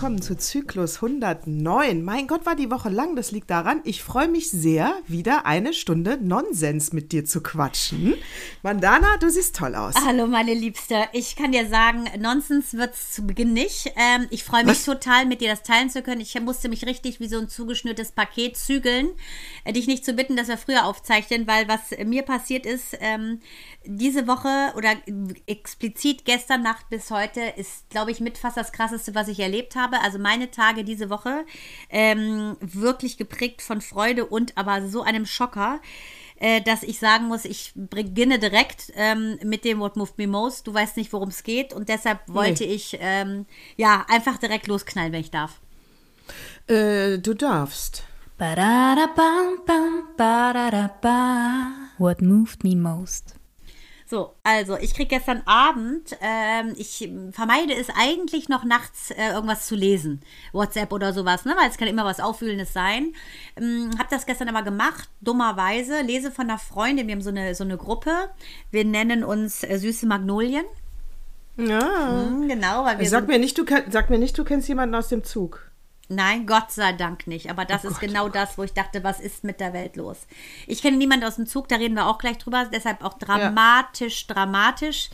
Willkommen zu Zyklus 109. Mein Gott, war die Woche lang, das liegt daran. Ich freue mich sehr, wieder eine Stunde Nonsens mit dir zu quatschen. Mandana, du siehst toll aus. Hallo, meine Liebste. Ich kann dir sagen, Nonsens wird es zu Beginn nicht. Ähm, ich freue mich Was? total, mit dir das teilen zu können. Ich musste mich richtig wie so ein zugeschnürtes Paket zügeln. Äh, dich nicht zu bitten, dass wir früher aufzeichnen, weil was mir passiert ist, ähm, diese Woche oder explizit gestern Nacht bis heute ist, glaube ich, mit fast das Krasseste, was ich erlebt habe. Also meine Tage diese Woche ähm, wirklich geprägt von Freude und aber so einem Schocker äh, dass ich sagen muss, ich beginne direkt ähm, mit dem What Moved Me Most. Du weißt nicht, worum es geht und deshalb wollte nee. ich ähm, ja einfach direkt losknallen, wenn ich darf. Äh, du darfst. What moved me most? So, also ich krieg gestern Abend, ähm, ich vermeide es eigentlich noch nachts äh, irgendwas zu lesen, WhatsApp oder sowas, ne? weil es kann immer was Aufwühlendes sein. Ähm, hab das gestern aber gemacht, dummerweise, lese von einer Freundin, wir haben so eine, so eine Gruppe, wir nennen uns äh, Süße Magnolien. Ja. Mhm, genau, weil wir sag, mir nicht, du, sag mir nicht, du kennst jemanden aus dem Zug. Nein, Gott sei Dank nicht. Aber das oh ist Gott, genau oh das, wo ich dachte, was ist mit der Welt los? Ich kenne niemanden aus dem Zug, da reden wir auch gleich drüber. Deshalb auch dramatisch, ja. dramatisch.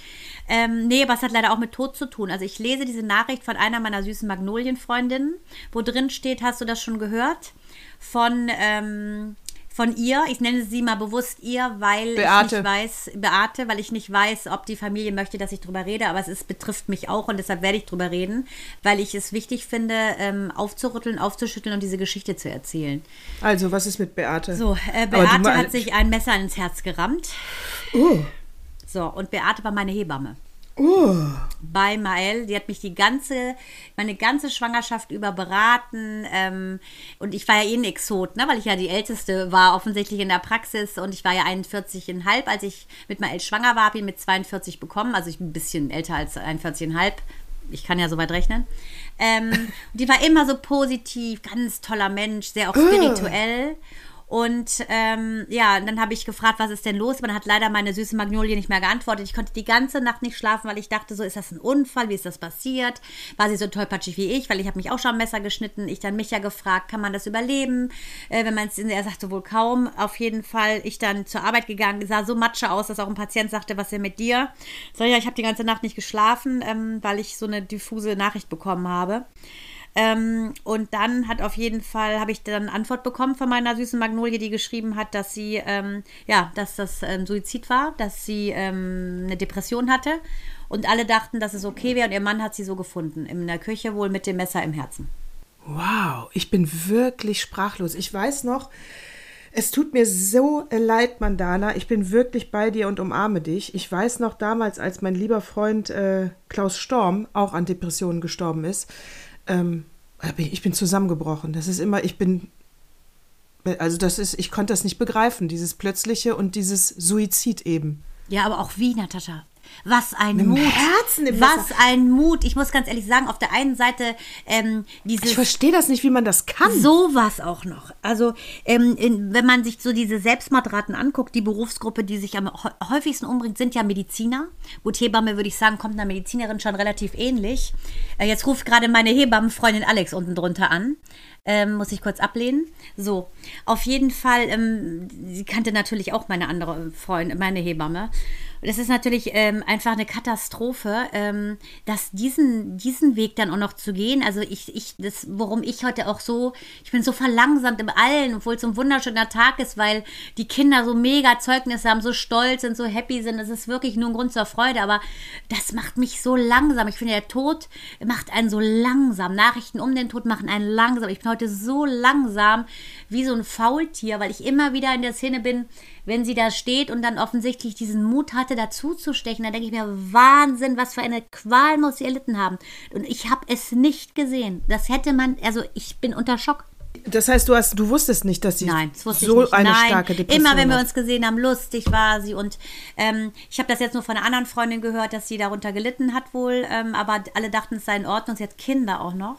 Ähm, nee, aber es hat leider auch mit Tod zu tun. Also ich lese diese Nachricht von einer meiner süßen Magnolienfreundinnen, wo drin steht, hast du das schon gehört? Von ähm, von ihr. Ich nenne sie mal bewusst ihr, weil Beate. ich nicht weiß, Beate, weil ich nicht weiß, ob die Familie möchte, dass ich drüber rede, aber es ist, betrifft mich auch und deshalb werde ich drüber reden, weil ich es wichtig finde, ähm, aufzurütteln, aufzuschütteln und diese Geschichte zu erzählen. Also, was ist mit Beate? So, äh, Beate hat sich ein Messer ins Herz gerammt. Oh. So, und Beate war meine Hebamme. Oh. Bei Mael. Die hat mich die ganze, meine ganze Schwangerschaft über beraten. Ähm, und ich war ja eh ein Exot, ne? weil ich ja die Älteste war, offensichtlich in der Praxis. Und ich war ja 41,5, als ich mit Mael schwanger war, habe ihn mit 42 bekommen. Also ich bin ein bisschen älter als 41,5. Ich kann ja so weit rechnen. Ähm, die war immer so positiv, ganz toller Mensch, sehr auch spirituell. Oh. Und ähm, ja, dann habe ich gefragt, was ist denn los? Man hat leider meine süße Magnolie nicht mehr geantwortet. Ich konnte die ganze Nacht nicht schlafen, weil ich dachte, so ist das ein Unfall? Wie ist das passiert? War sie so tollpatschig wie ich? Weil ich habe mich auch schon am Messer geschnitten. Ich dann mich ja gefragt, kann man das überleben? Äh, wenn man es, er sagte wohl kaum. Auf jeden Fall, ich dann zur Arbeit gegangen, sah so matsche aus, dass auch ein Patient sagte, was ist denn mit dir? So ja, ich habe die ganze Nacht nicht geschlafen, ähm, weil ich so eine diffuse Nachricht bekommen habe. Ähm, und dann hat auf jeden Fall, habe ich dann Antwort bekommen von meiner süßen Magnolie, die geschrieben hat, dass sie, ähm, ja, dass das ähm, Suizid war, dass sie ähm, eine Depression hatte. Und alle dachten, dass es okay wäre. Und ihr Mann hat sie so gefunden, in der Küche wohl mit dem Messer im Herzen. Wow, ich bin wirklich sprachlos. Ich weiß noch, es tut mir so leid, Mandana. Ich bin wirklich bei dir und umarme dich. Ich weiß noch damals, als mein lieber Freund äh, Klaus Storm auch an Depressionen gestorben ist ähm, ich bin zusammengebrochen. Das ist immer, ich bin, also das ist, ich konnte das nicht begreifen, dieses plötzliche und dieses Suizid eben. Ja, aber auch wie, Natascha? Was ein Mit Mut. Herzen im Was ein Mut. Ich muss ganz ehrlich sagen, auf der einen Seite ähm, dieses. Ich verstehe das nicht, wie man das kann. Sowas auch noch. Also, ähm, in, wenn man sich so diese Selbstmordraten anguckt, die Berufsgruppe, die sich am häufigsten umbringt, sind ja Mediziner. Gut, Hebamme würde ich sagen, kommt einer Medizinerin schon relativ ähnlich. Äh, jetzt ruft gerade meine Hebammenfreundin Alex unten drunter an. Ähm, muss ich kurz ablehnen. So, auf jeden Fall, ähm, sie kannte natürlich auch meine andere Freundin, meine Hebamme das ist natürlich ähm, einfach eine Katastrophe, ähm, dass diesen, diesen Weg dann auch noch zu gehen. Also ich, ich, das, worum ich heute auch so, ich bin so verlangsamt im Allen, obwohl es ein wunderschöner Tag ist, weil die Kinder so mega Zeugnisse haben, so stolz sind, so happy sind. Das ist wirklich nur ein Grund zur Freude, aber das macht mich so langsam. Ich finde, der Tod macht einen so langsam. Nachrichten um den Tod machen einen langsam. Ich bin heute so langsam wie so ein Faultier, weil ich immer wieder in der Szene bin, wenn sie da steht und dann offensichtlich diesen Mut hatte, dazu zu stechen, dann denke ich mir, Wahnsinn, was für eine Qual muss sie erlitten haben. Und ich habe es nicht gesehen. Das hätte man, also ich bin unter Schock. Das heißt, du hast, du wusstest nicht, dass sie Nein, das wusste so ich nicht. eine Nein, starke Depression immer wenn wir uns gesehen haben, lustig war sie. Und ähm, ich habe das jetzt nur von einer anderen Freundin gehört, dass sie darunter gelitten hat wohl. Ähm, aber alle dachten, es sei in Ordnung. Sie hat Kinder auch noch.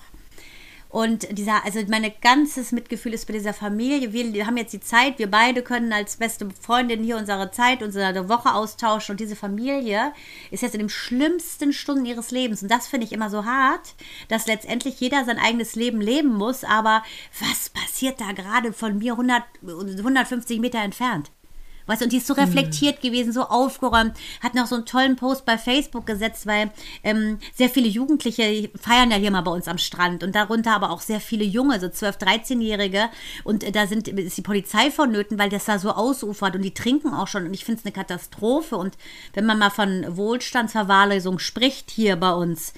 Und dieser, also mein ganzes Mitgefühl ist bei dieser Familie. Wir, haben jetzt die Zeit, wir beide können als beste Freundin hier unsere Zeit, unsere Woche austauschen. Und diese Familie ist jetzt in den schlimmsten Stunden ihres Lebens. Und das finde ich immer so hart, dass letztendlich jeder sein eigenes Leben leben muss. Aber was passiert da gerade von mir 100, 150 Meter entfernt? Weißt du, und die ist so reflektiert gewesen, so aufgeräumt, hat noch so einen tollen Post bei Facebook gesetzt, weil ähm, sehr viele Jugendliche feiern ja hier mal bei uns am Strand und darunter aber auch sehr viele Junge, so 12-, 13-Jährige und äh, da sind, ist die Polizei vonnöten, weil das da so ausufert und die trinken auch schon. Und ich finde es eine Katastrophe. Und wenn man mal von Wohlstandsverwahrlosung spricht hier bei uns,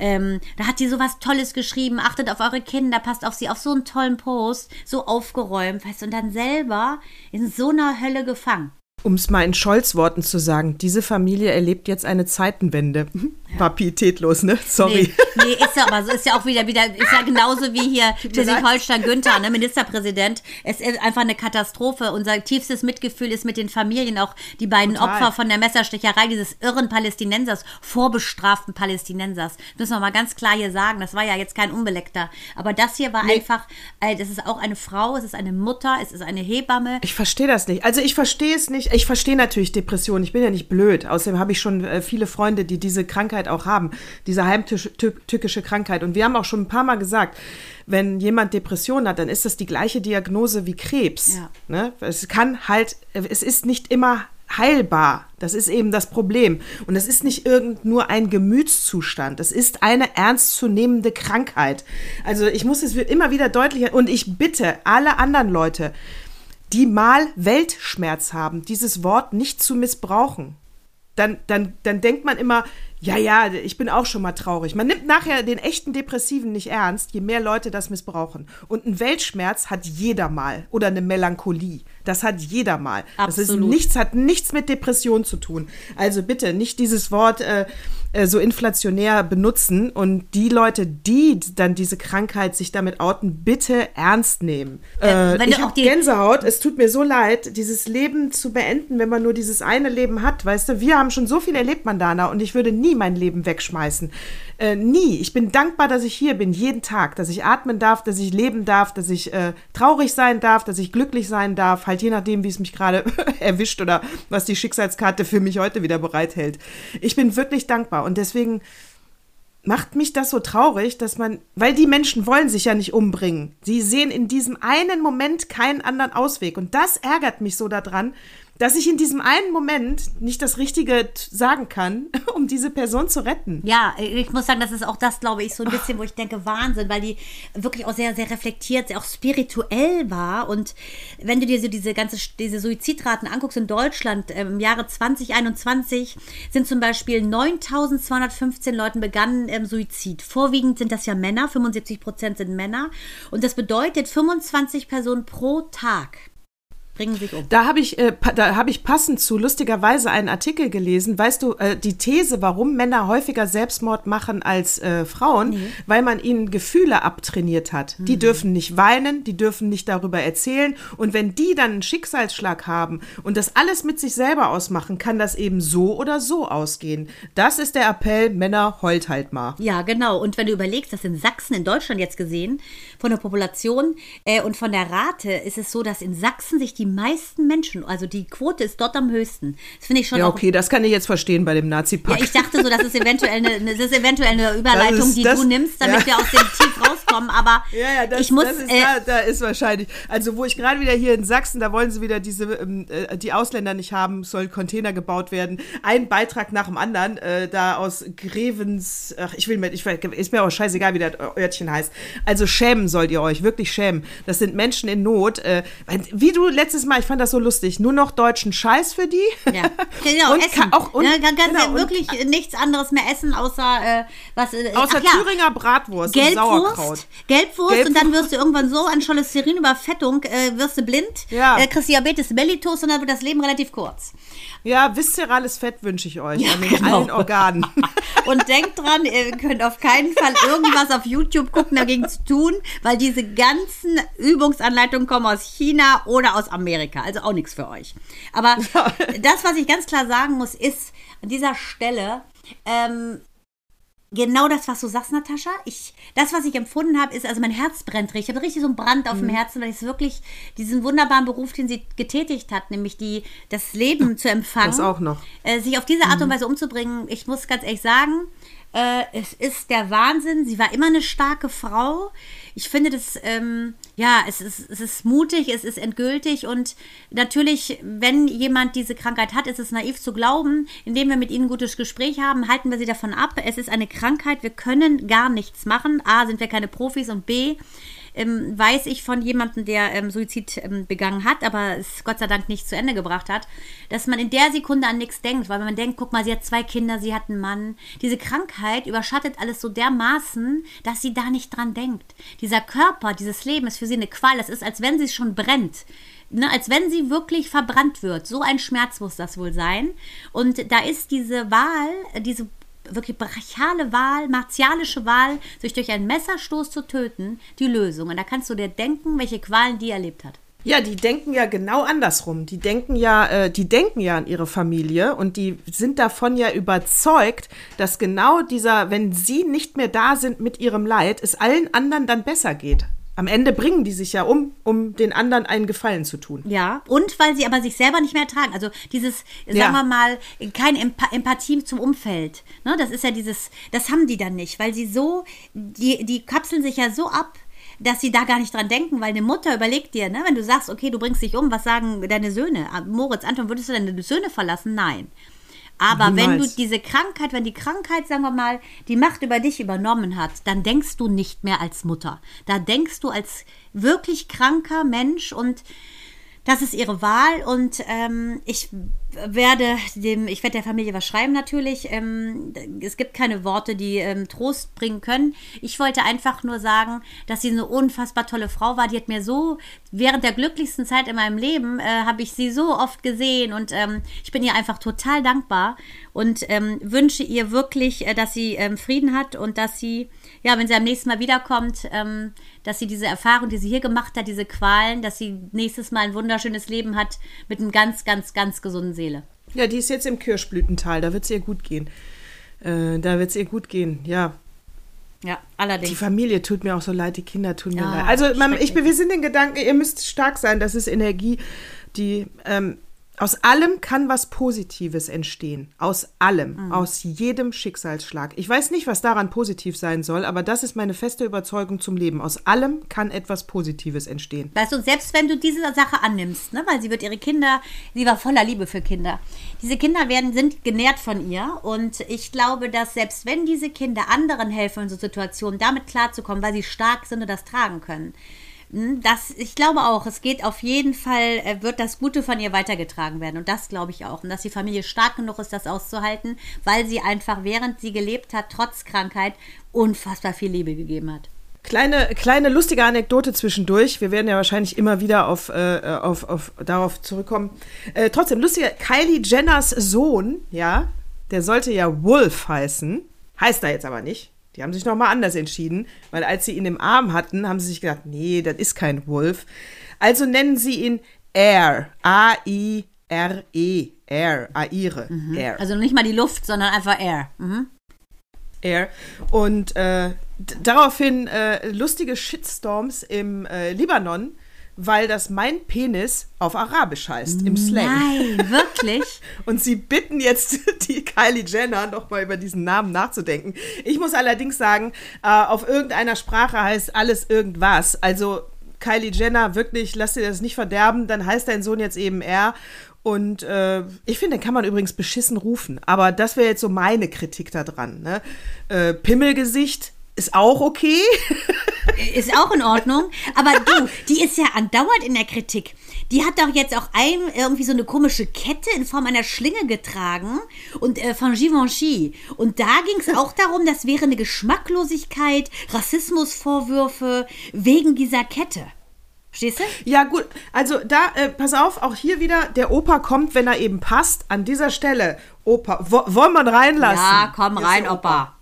ähm, da hat sie so was Tolles geschrieben, achtet auf eure Kinder, passt auf sie, auf so einen tollen Post, so aufgeräumt, weißt du, und dann selber in so einer Hölle gefangen. Um es mal in Scholz-Worten zu sagen, diese Familie erlebt jetzt eine Zeitenwende. War pietätlos, ne? Sorry. Nee, nee, ist ja aber so, ist ja auch wieder, wieder, ist ja genauso wie hier. Schleswig-Holstein Günther, ne, Ministerpräsident. Es ist einfach eine Katastrophe. Unser tiefstes Mitgefühl ist mit den Familien, auch die beiden Total. Opfer von der Messerstecherei dieses irren Palästinensers, vorbestraften Palästinensers. Das müssen wir mal ganz klar hier sagen. Das war ja jetzt kein Unbeleckter. Aber das hier war einfach, äh, das ist auch eine Frau, es ist eine Mutter, es ist eine Hebamme. Ich verstehe das nicht. Also ich verstehe es nicht. Ich verstehe natürlich Depressionen. Ich bin ja nicht blöd. Außerdem habe ich schon äh, viele Freunde, die diese Krankheit auch haben. Diese heimtückische Krankheit. Und wir haben auch schon ein paar Mal gesagt, wenn jemand Depression hat, dann ist das die gleiche Diagnose wie Krebs. Ja. Ne? Es kann halt, es ist nicht immer heilbar. Das ist eben das Problem. Und es ist nicht irgend nur ein Gemütszustand. Es ist eine ernstzunehmende Krankheit. Also ich muss es immer wieder deutlicher und ich bitte alle anderen Leute, die mal Weltschmerz haben, dieses Wort nicht zu missbrauchen. Dann, dann, dann denkt man immer, ja, ja, ich bin auch schon mal traurig. Man nimmt nachher den echten Depressiven nicht ernst, je mehr Leute das missbrauchen. Und ein Weltschmerz hat jeder mal. Oder eine Melancholie. Das hat jeder mal. Das ist Absolut. nichts, hat nichts mit Depression zu tun. Also bitte nicht dieses Wort äh, äh, so inflationär benutzen und die Leute, die dann diese Krankheit sich damit outen, bitte ernst nehmen. Äh, Äh, ich habe Gänsehaut. Es tut mir so leid, dieses Leben zu beenden, wenn man nur dieses eine Leben hat. Weißt du, wir haben schon so viel erlebt, Mandana, und ich würde nie mein Leben wegschmeißen. Äh, nie. Ich bin dankbar, dass ich hier bin, jeden Tag, dass ich atmen darf, dass ich leben darf, dass ich äh, traurig sein darf, dass ich glücklich sein darf, halt je nachdem, wie es mich gerade erwischt oder was die Schicksalskarte für mich heute wieder bereithält. Ich bin wirklich dankbar und deswegen macht mich das so traurig, dass man, weil die Menschen wollen sich ja nicht umbringen. Sie sehen in diesem einen Moment keinen anderen Ausweg. Und das ärgert mich so daran, dass ich in diesem einen Moment nicht das Richtige sagen kann, um diese Person zu retten. Ja, ich muss sagen, das ist auch das, glaube ich, so ein bisschen, wo ich denke, Wahnsinn, weil die wirklich auch sehr, sehr reflektiert, sehr auch spirituell war. Und wenn du dir so diese ganze, diese Suizidraten anguckst in Deutschland, ähm, im Jahre 2021 sind zum Beispiel 9215 Leuten begannen ähm, Suizid. Vorwiegend sind das ja Männer, 75 Prozent sind Männer. Und das bedeutet 25 Personen pro Tag bringen sich um. Da habe ich, äh, da habe ich passend zu lustigerweise einen Artikel gelesen. Weißt du, äh, die These, warum Männer häufiger Selbstmord machen als äh, Frauen, weil man ihnen Gefühle abtrainiert hat. Die dürfen nicht weinen, die dürfen nicht darüber erzählen. Und wenn die dann einen Schicksalsschlag haben und das alles mit sich selber ausmachen, kann das eben so oder so ausgehen. Das ist der Appell, Männer heult halt mal. Ja, genau. Und wenn du überlegst, dass in Sachsen, in Deutschland jetzt gesehen, von der Population äh, und von der Rate ist es so, dass in Sachsen sich die meisten Menschen, also die Quote ist dort am höchsten. Das finde ich schon Ja, okay, das kann ich jetzt verstehen bei dem Ja, Nazi-Pakt. ich dachte so, das ist eventuell eine, das ist eventuell eine Überleitung, ist- die das- du nimmst, damit ja. wir aus dem Tief rauskommen. Aber Ja, ja, das, ich muss. das ist, äh, da, da ist wahrscheinlich. Also, wo ich gerade wieder hier in Sachsen, da wollen sie wieder diese, ähm, äh, die Ausländer nicht haben, soll Container gebaut werden. Ein Beitrag nach dem anderen, äh, da aus Grevens, ach, ich will mir, ich, ist mir auch scheißegal, wie das Örtchen heißt. Also, schämen sollt ihr euch, wirklich schämen. Das sind Menschen in Not. Äh, wie du letztes Mal, ich fand das so lustig, nur noch deutschen Scheiß für die. Ja, genau, Und Essen. auch- und- ne, ganz, ganz genau, und- wirklich nichts anderes mehr essen, außer äh, was. Äh, Außer ach ja, Thüringer Bratwurst und Gelbwurst, Sauerkraut. Gelbwurst, Gelbwurst, und dann wirst du irgendwann so an Cholesterinüberfettung, äh, wirst du blind, ja. äh, kriegst Diabetes mellitus und dann wird das Leben relativ kurz. Ja, viszerales Fett wünsche ich euch ja, an den genau. allen Organen. Und denkt dran, ihr könnt auf keinen Fall irgendwas auf YouTube gucken, dagegen zu tun, weil diese ganzen Übungsanleitungen kommen aus China oder aus Amerika. Also auch nichts für euch. Aber das, was ich ganz klar sagen muss, ist an dieser Stelle, ähm, Genau das, was du sagst, Natascha. Ich, das, was ich empfunden habe, ist, also mein Herz brennt richtig. Ich habe richtig so einen Brand auf mhm. dem Herzen, weil ich wirklich diesen wunderbaren Beruf, den sie getätigt hat, nämlich die, das Leben zu empfangen. Das auch noch. Äh, sich auf diese Art mhm. und Weise umzubringen. Ich muss ganz ehrlich sagen, äh, es ist der Wahnsinn. Sie war immer eine starke Frau ich finde das, ähm, ja, es ist, es ist mutig, es ist endgültig und natürlich, wenn jemand diese Krankheit hat, ist es naiv zu glauben, indem wir mit ihnen ein gutes Gespräch haben, halten wir sie davon ab. Es ist eine Krankheit, wir können gar nichts machen. A, sind wir keine Profis und B, ähm, weiß ich von jemandem, der ähm, Suizid ähm, begangen hat, aber es Gott sei Dank nicht zu Ende gebracht hat, dass man in der Sekunde an nichts denkt, weil man denkt, guck mal, sie hat zwei Kinder, sie hat einen Mann. Diese Krankheit überschattet alles so dermaßen, dass sie da nicht dran denkt. Dieser Körper, dieses Leben ist für sie eine Qual. Es ist, als wenn sie schon brennt. Ne, als wenn sie wirklich verbrannt wird. So ein Schmerz muss das wohl sein. Und da ist diese Wahl, diese wirklich brachiale Wahl, martialische Wahl, sich durch einen Messerstoß zu töten, die Lösung. Und da kannst du dir denken, welche Qualen die erlebt hat. Ja, die denken ja genau andersrum. Die denken ja, äh, die denken ja an ihre Familie und die sind davon ja überzeugt, dass genau dieser, wenn sie nicht mehr da sind mit ihrem Leid, es allen anderen dann besser geht. Am Ende bringen die sich ja um, um den anderen einen Gefallen zu tun. Ja, und weil sie aber sich selber nicht mehr ertragen. Also dieses, sagen ja. wir mal, keine Emp Empathie zum Umfeld. Ne, das ist ja dieses, das haben die dann nicht, weil sie so, die, die kapseln sich ja so ab, dass sie da gar nicht dran denken, weil eine Mutter überlegt dir, ne, wenn du sagst, okay, du bringst dich um, was sagen deine Söhne? Moritz, Anton, würdest du deine Söhne verlassen? Nein. Aber Niemals. wenn du diese Krankheit, wenn die Krankheit, sagen wir mal, die Macht über dich übernommen hat, dann denkst du nicht mehr als Mutter. Da denkst du als wirklich kranker Mensch und das ist ihre Wahl und ähm, ich werde dem, ich werde der Familie was schreiben natürlich. Ähm, es gibt keine Worte, die ähm, Trost bringen können. Ich wollte einfach nur sagen, dass sie eine unfassbar tolle Frau war. Die hat mir so während der glücklichsten Zeit in meinem Leben äh, habe ich sie so oft gesehen und ähm, ich bin ihr einfach total dankbar und ähm, wünsche ihr wirklich, äh, dass sie ähm, Frieden hat und dass sie ja, wenn sie am nächsten Mal wiederkommt, ähm, dass sie diese Erfahrung, die sie hier gemacht hat, diese Qualen, dass sie nächstes Mal ein wunderschönes Leben hat mit einem ganz, ganz, ganz gesunden Seele. Ja, die ist jetzt im Kirschblütental, da wird es ihr gut gehen. Äh, da wird es ihr gut gehen, ja. Ja, allerdings. Die Familie tut mir auch so leid, die Kinder tun mir ja, leid. Also, man, ich, wir sind den Gedanken, ihr müsst stark sein, das ist Energie, die ähm, aus allem kann was Positives entstehen. Aus allem. Mhm. Aus jedem Schicksalsschlag. Ich weiß nicht, was daran positiv sein soll, aber das ist meine feste Überzeugung zum Leben. Aus allem kann etwas Positives entstehen. Weißt du, selbst wenn du diese Sache annimmst, ne, weil sie wird ihre Kinder, sie war voller Liebe für Kinder. Diese Kinder werden, sind genährt von ihr und ich glaube, dass selbst wenn diese Kinder anderen helfen in so Situationen, damit klarzukommen, weil sie stark sind und das tragen können, das, ich glaube auch, es geht auf jeden Fall, äh, wird das Gute von ihr weitergetragen werden. Und das glaube ich auch. Und dass die Familie stark genug ist, das auszuhalten, weil sie einfach, während sie gelebt hat, trotz Krankheit, unfassbar viel Liebe gegeben hat. Kleine, kleine lustige Anekdote zwischendurch. Wir werden ja wahrscheinlich immer wieder auf, äh, auf, auf, darauf zurückkommen. Äh, trotzdem, lustiger, Kylie Jenners Sohn, ja, der sollte ja Wolf heißen. Heißt er jetzt aber nicht. Die haben sich nochmal anders entschieden, weil als sie ihn im Arm hatten, haben sie sich gedacht, nee, das ist kein Wolf. Also nennen sie ihn Air. A-I-R-E. Air. Aire. Mhm. Air. Also nicht mal die Luft, sondern einfach Air. Mhm. Air. Und äh, daraufhin äh, lustige Shitstorms im äh, Libanon weil das mein Penis auf Arabisch heißt, im Slang. Nein, wirklich? und sie bitten jetzt die Kylie Jenner nochmal über diesen Namen nachzudenken. Ich muss allerdings sagen, äh, auf irgendeiner Sprache heißt alles irgendwas. Also Kylie Jenner, wirklich, lass dir das nicht verderben, dann heißt dein Sohn jetzt eben er. Und äh, ich finde, den kann man übrigens beschissen rufen. Aber das wäre jetzt so meine Kritik daran. Ne? Äh, Pimmelgesicht ist auch okay. Ist auch in Ordnung. Aber du, die ist ja andauernd in der Kritik. Die hat doch jetzt auch ein, irgendwie so eine komische Kette in Form einer Schlinge getragen und äh, von Givenchy. Und da ging es auch darum, das wäre eine Geschmacklosigkeit, Rassismusvorwürfe wegen dieser Kette. Verstehst du? Ja, gut. Also da, äh, pass auf, auch hier wieder, der Opa kommt, wenn er eben passt. An dieser Stelle, Opa, wo, wollen wir ihn reinlassen? Ja, komm rein, Opa.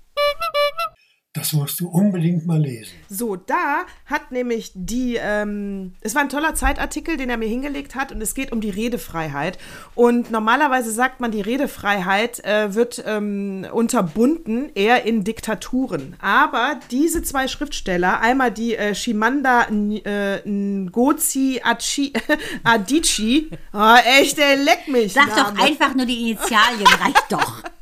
Das musst du unbedingt mal lesen. So, da hat nämlich die, ähm, es war ein toller Zeitartikel, den er mir hingelegt hat und es geht um die Redefreiheit. Und normalerweise sagt man, die Redefreiheit äh, wird ähm, unterbunden eher in Diktaturen. Aber diese zwei Schriftsteller, einmal die äh, Shimanda N äh, Ngozi Achi, Adichie, oh, echt, ey, leck mich. Sag Name. doch einfach nur die Initialien, reicht doch.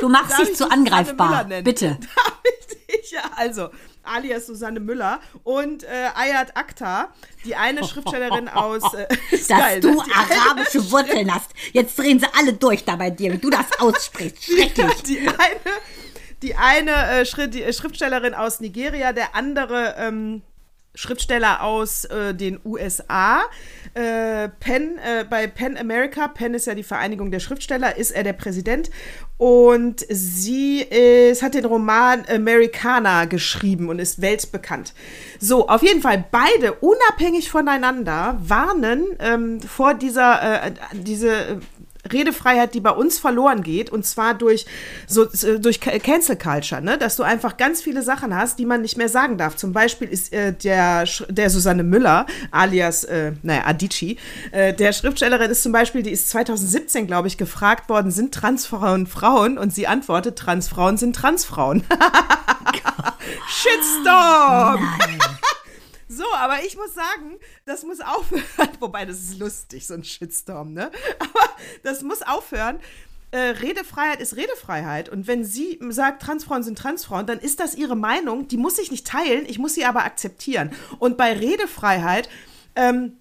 Du machst dich ich zu angreifbar. Bitte. Darf ich dich? Ja, also, alias Susanne Müller und äh, Ayat Akhtar, die eine Schriftstellerin aus. Äh, Dass geil, du ne? Die eine- arabische Wurzeln hast. Jetzt drehen sie alle durch da bei dir, wie du das aussprichst. Schrecklich. Die eine, die eine äh, die, äh, Schriftstellerin aus Nigeria, der andere ähm, Schriftsteller aus äh, den USA. Äh, Penn, äh, bei Penn America, Penn ist ja die Vereinigung der Schriftsteller, ist er der Präsident. Und sie ist, hat den Roman Americana geschrieben und ist weltbekannt. So, auf jeden Fall, beide unabhängig voneinander warnen ähm, vor dieser äh, diese äh, Redefreiheit, die bei uns verloren geht, und zwar durch, so, durch Ca- Cancel Culture, ne? dass du einfach ganz viele Sachen hast, die man nicht mehr sagen darf. Zum Beispiel ist äh, der, der Susanne Müller, alias, äh, naja, Adichie, äh, der Schriftstellerin ist zum Beispiel, die ist 2017, glaube ich, gefragt worden, sind Transfrauen Frauen? Und sie antwortet, Transfrauen sind Transfrauen. Shitstorm! So, aber ich muss sagen, das muss aufhören. Wobei, das ist lustig, so ein Shitstorm, ne? Aber das muss aufhören. Äh, Redefreiheit ist Redefreiheit. Und wenn sie sagt, Transfrauen sind Transfrauen, dann ist das ihre Meinung. Die muss ich nicht teilen, ich muss sie aber akzeptieren. Und bei Redefreiheit, ähm,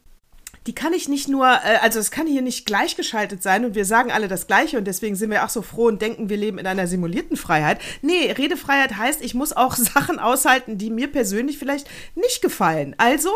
die kann ich nicht nur, äh, also es kann hier nicht gleichgeschaltet sein und wir sagen alle das Gleiche und deswegen sind wir auch so froh und denken, wir leben in einer simulierten Freiheit. Nee, Redefreiheit heißt, ich muss auch Sachen aushalten, die mir persönlich vielleicht nicht gefallen. Also,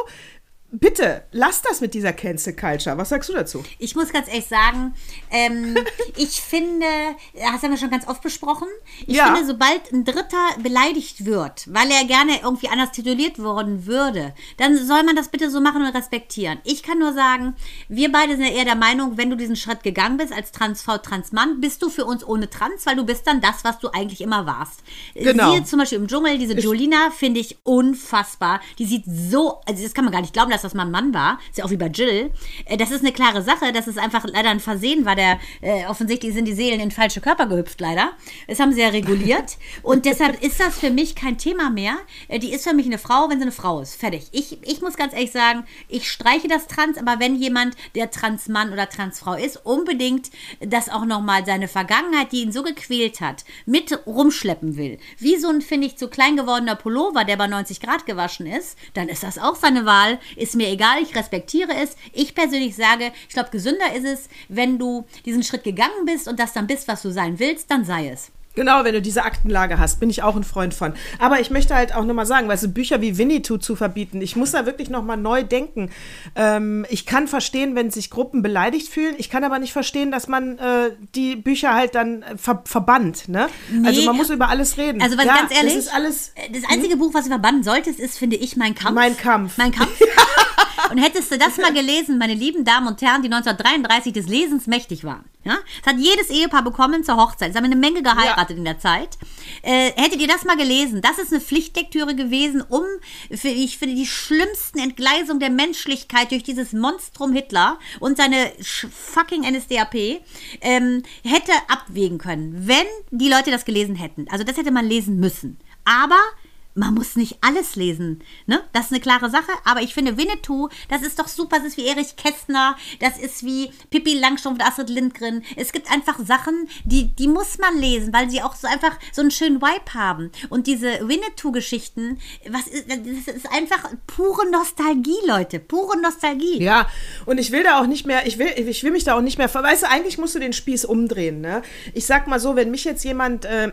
bitte, lass das mit dieser Cancel Culture. Was sagst du dazu? Ich muss ganz ehrlich sagen, ähm, ich finde, das haben wir schon ganz oft besprochen, ich Ja. finde, sobald ein Dritter beleidigt wird, weil er gerne irgendwie anders tituliert worden würde, dann soll man das bitte so machen und respektieren. Ich kann nur sagen, wir beide sind ja eher der Meinung, wenn du diesen Schritt gegangen bist als Transfrau, Transmann, bist du für uns ohne Trans, weil du bist dann das, was du eigentlich immer warst. Genau. Siehe zum Beispiel im Dschungel, diese Jolina finde ich unfassbar. Die sieht so, also das kann man gar nicht glauben, dass das mal ein Mann war. Ist ja auch wie bei Jill. Äh, Das ist eine klare Sache, dass es einfach leider ein Versehen war. Der, äh, offensichtlich sind die Seelen in falsche Körper gehüpft, leider. Das haben sie ja reguliert. Und deshalb ist das für mich kein Thema mehr. Äh, Die ist für mich eine Frau, wenn sie eine Frau ist. Fertig. Ich, ich muss ganz ehrlich sagen, ich streiche das Trans, aber wenn jemand, der Transmann oder Transfrau ist, unbedingt das auch nochmal seine Vergangenheit, die ihn so gequält hat, mit rumschleppen will, wie so ein, finde ich, zu klein gewordener Pullover, der bei 90 Grad gewaschen ist, dann ist das auch seine Wahl. Ist mir egal, ich respektiere es. Ich persönlich sage, ich glaube, gesünder ist es, wenn du diesen Schritt gegangen bist und das dann bist, was du sein willst, dann sei es. Genau, wenn du diese Aktenlage hast, bin ich auch ein Freund von. Aber ich möchte halt auch nochmal sagen, weißt du, Bücher wie Winnetou zu verbieten, ich muss da wirklich nochmal neu denken. Ähm, ich kann verstehen, wenn sich Gruppen beleidigt fühlen. Ich kann aber nicht verstehen, dass man äh, die Bücher halt dann äh, ver verbannt. Ne? Also Nee. man muss über alles reden. Also, was ja, ganz ehrlich, Das ist alles. das einzige Buch, was du verbannen solltest, ist, finde ich, Mein Kampf. Mein Kampf. Mein Kampf. Und hättest du das mal gelesen, meine lieben Damen und Herren, die 1933 des Lesens mächtig waren. Ja? Das hat jedes Ehepaar bekommen zur Hochzeit. Es haben eine Menge geheiratet in der Zeit. Äh, hättet ihr das mal gelesen? Das ist eine Pflichtlektüre gewesen, um, für, ich finde, die schlimmsten Entgleisung der Menschlichkeit durch dieses Monstrum Hitler und seine fucking NSDAP ähm, hätte abwägen können, wenn die Leute das gelesen hätten. Also das hätte man lesen müssen. Aber man muss nicht alles lesen, ne? Das ist eine klare Sache, aber ich finde Winnetou, das ist doch super, das ist wie Erich Kästner, das ist wie Pippi Langstrumpf und Astrid Lindgren. Es gibt einfach Sachen, die, die muss man lesen, weil sie auch so einfach so einen schönen Vibe haben. Und diese Winnetou-Geschichten, was ist, das ist einfach pure Nostalgie, Leute, pure Nostalgie. Ja, und ich will da auch nicht mehr, ich will, ich will mich da auch nicht mehr, weißt du, eigentlich musst du den Spieß umdrehen, ne? Ich sag mal so, wenn mich jetzt jemand, äh,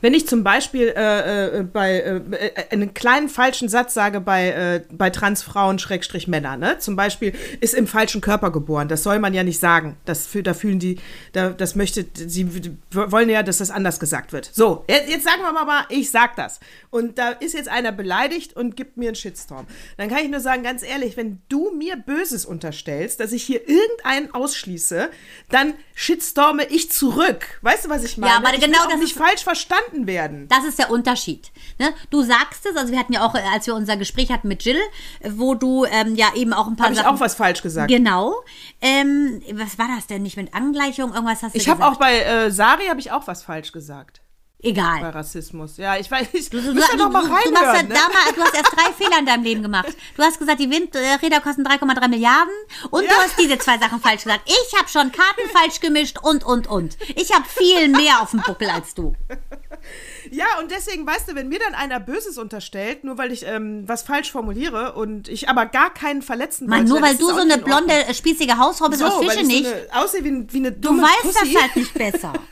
Wenn ich zum Beispiel äh, äh, bei äh, äh, einen kleinen falschen Satz sage bei, äh, bei Transfrauen Schrägstrich Männer, ne? Zum Beispiel ist im falschen Körper geboren. Das soll man ja nicht sagen. Das, da fühlen die, da, das möchte, sie wollen ja, dass das anders gesagt wird. So, jetzt, jetzt sagen wir mal, ich sag das. Und da ist jetzt einer beleidigt und gibt mir einen Shitstorm. Dann kann ich nur sagen, ganz ehrlich, wenn du mir Böses unterstellst, dass ich hier irgendeinen ausschließe, dann shitstorme ich zurück. Weißt du, was ich meine? Ja, aber ich genau das nicht falsch verstanden werden. Das ist der Unterschied. Ne? Du sagst es, also wir hatten ja auch, äh, als wir unser Gespräch hatten mit Jill, äh, wo du ähm, ja eben auch ein paar Habe ich auch was falsch gesagt? Genau. Ähm, was war das denn nicht mit Angleichung? Irgendwas hast du Ich habe auch bei äh, Sari habe ich auch was falsch gesagt. Bei Egal. Rassismus. Ja, ich weiß, ich Du, du, du, noch mal du, machst reinhören. Ne? damals, du hast erst drei Fehler in deinem Leben gemacht. Du hast gesagt, die Windräder kosten 3,3 Milliarden und du Ja. hast diese zwei Sachen falsch gesagt. Ich habe schon Karten falsch gemischt und, und, und. Ich habe viel mehr auf dem Buckel als du. Ja, und deswegen, weißt du, wenn mir dann einer Böses unterstellt, nur weil ich ähm, was falsch formuliere und ich aber gar keinen verletzen Mann, wollte, nur weil du so eine blonde, äh, spießige Hausfrau bist so, aus Fische ich nicht. so eine, aussehe wie, wie eine Du dumme weißt Pussy. das halt nicht besser.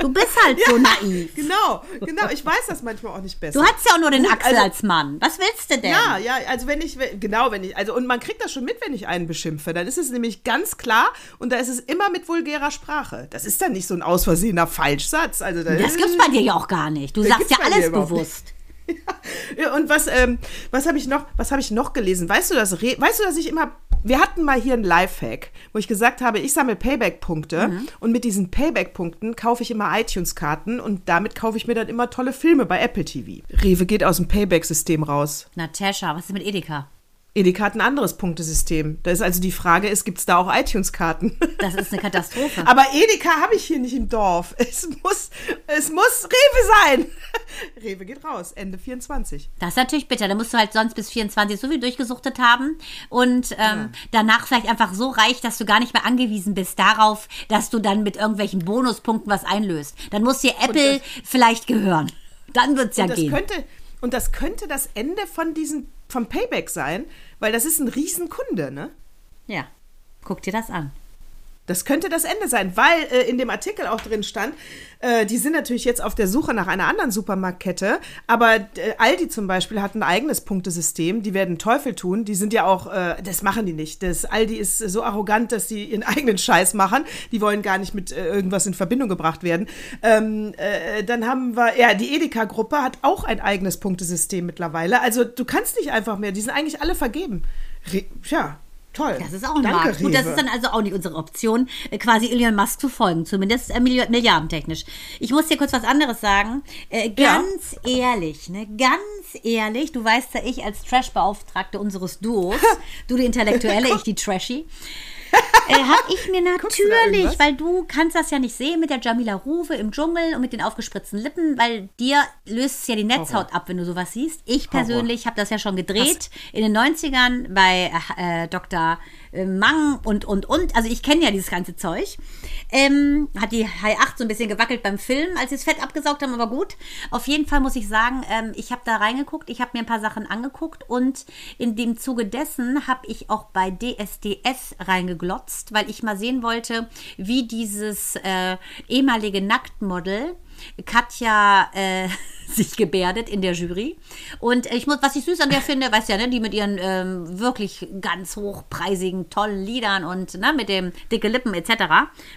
Du bist halt so naiv. Genau, genau. Ich weiß das manchmal auch nicht besser. Du hast ja auch nur den Gut, Axel also- als Mann. Was willst du denn? Ja, ja, also wenn ich, genau, wenn ich, also und man kriegt das schon mit, wenn ich einen beschimpfe, dann ist es nämlich ganz klar und da ist es immer mit vulgärer Sprache. Das ist dann nicht so ein aus Versehener Falschsatz. Also da Das gibt's bei dir ja auch gar nicht. Du sagst ja alles bewusst. Ja, und was, ähm, was habe ich noch, was habe ich noch gelesen? Weißt du, das, Re- weißt du, dass ich immer, wir hatten mal hier einen Lifehack, wo ich gesagt habe, ich sammle Payback-Punkte Mhm. und mit diesen Payback-Punkten kaufe ich immer iTunes-Karten und damit kaufe ich mir dann immer tolle Filme bei Apple TV. Rewe geht aus dem Payback-System raus. Natascha, was ist mit Edeka? Edeka hat ein anderes Punktesystem. Da ist also die Frage, ist, gibt es da auch iTunes-Karten? Das ist eine Katastrophe. Aber Edeka habe ich hier nicht im Dorf. Es muss, es muss Rewe sein. Rewe geht raus, Ende 24. Das ist natürlich bitter. Da musst du halt sonst bis 24 so viel durchgesuchtet haben und ähm, danach vielleicht einfach so reich, dass du gar nicht mehr angewiesen bist darauf, dass du dann mit irgendwelchen Bonuspunkten was einlöst. Dann muss dir Apple vielleicht gehören. Dann wird's ja Und das gehen. könnte und das könnte das Ende von diesem vom Payback sein, weil das ist ein Riesenkunde, ne? ja, guck dir das an. Das könnte das Ende sein, weil äh, in dem Artikel auch drin stand, äh, die sind natürlich jetzt auf der Suche nach einer anderen Supermarktkette, aber äh, Aldi zum Beispiel hat ein eigenes Punktesystem, die werden Teufel tun, die sind ja auch, äh, das machen die nicht. Das Aldi ist so arrogant, dass sie ihren eigenen Scheiß machen, die wollen gar nicht mit äh, irgendwas in Verbindung gebracht werden. Ähm, äh, dann haben wir, ja, die Edeka-Gruppe hat auch ein eigenes Punktesystem mittlerweile, also du kannst nicht einfach mehr, die sind eigentlich alle vergeben. Re ja, toll. Das ist auch ein Danke, Markt. Gut, das ist dann also auch nicht unsere Option, äh, quasi Elon Musk zu folgen, zumindest äh, Milli- milliardentechnisch. Ich muss dir kurz was anderes sagen. Äh, ganz ehrlich, ne, ganz ehrlich, du weißt ja, ich als Trash-Beauftragte unseres Duos, du die Intellektuelle, ich die Trashy, äh, habe ich mir du natürlich, weil du kannst das ja nicht sehen mit der Jamila Ruwe im Dschungel und mit den aufgespritzten Lippen, weil dir löst es ja die Netzhaut ab, wenn du sowas siehst. Ich persönlich habe das ja schon gedreht in den 90ern bei äh, Dr. Mang und, und, und. Also ich kenne ja dieses ganze Zeug. Ähm, hat die High 8 so ein bisschen gewackelt beim Film, als sie das Fett abgesaugt haben, aber gut. Auf jeden Fall muss ich sagen, ähm, ich habe da reingeguckt, ich habe mir ein paar Sachen angeguckt und in dem Zuge dessen habe ich auch bei DSDS reingeglotzt, weil ich mal sehen wollte, wie dieses äh, ehemalige Nacktmodel Katja äh, sich gebärdet in der Jury. Und ich muss, was ich süß an der finde, weißt ja, ne, die mit ihren ähm, wirklich ganz hochpreisigen, tollen Liedern und ne, mit dem dicke Lippen etc.,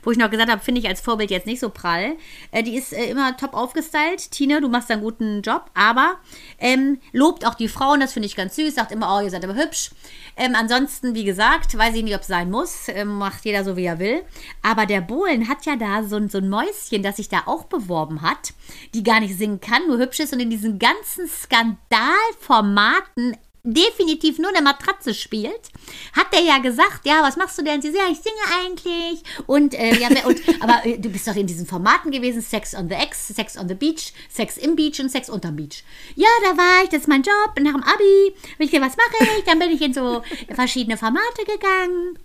wo ich noch gesagt habe, finde ich als Vorbild jetzt nicht so prall. Äh, die ist äh, immer top aufgestylt. Tine, du machst einen guten Job, aber ähm, lobt auch die Frauen, das finde ich ganz süß, sagt immer, oh, ihr seid aber hübsch. Ähm, ansonsten, wie gesagt, weiß ich nicht, ob es sein muss. Ähm, macht jeder so, wie er will. Aber der Bohlen hat ja da so, so ein Mäuschen, das sich da auch beworben hat, die gar nicht singen kann, nur hübsch ist und in diesen ganzen Skandalformaten definitiv nur eine Matratze spielt, hat der ja gesagt, ja, was machst du denn? Sie sagt, ja, ich singe eigentlich. Und, äh, ja, und aber äh, du bist doch in diesen Formaten gewesen, Sex on the X, Sex on the Beach, Sex im Beach und Sex unterm Beach. Ja, da war ich, das ist mein Job, nach dem Abi. Ich was mache ich? Dann bin ich in so verschiedene Formate gegangen.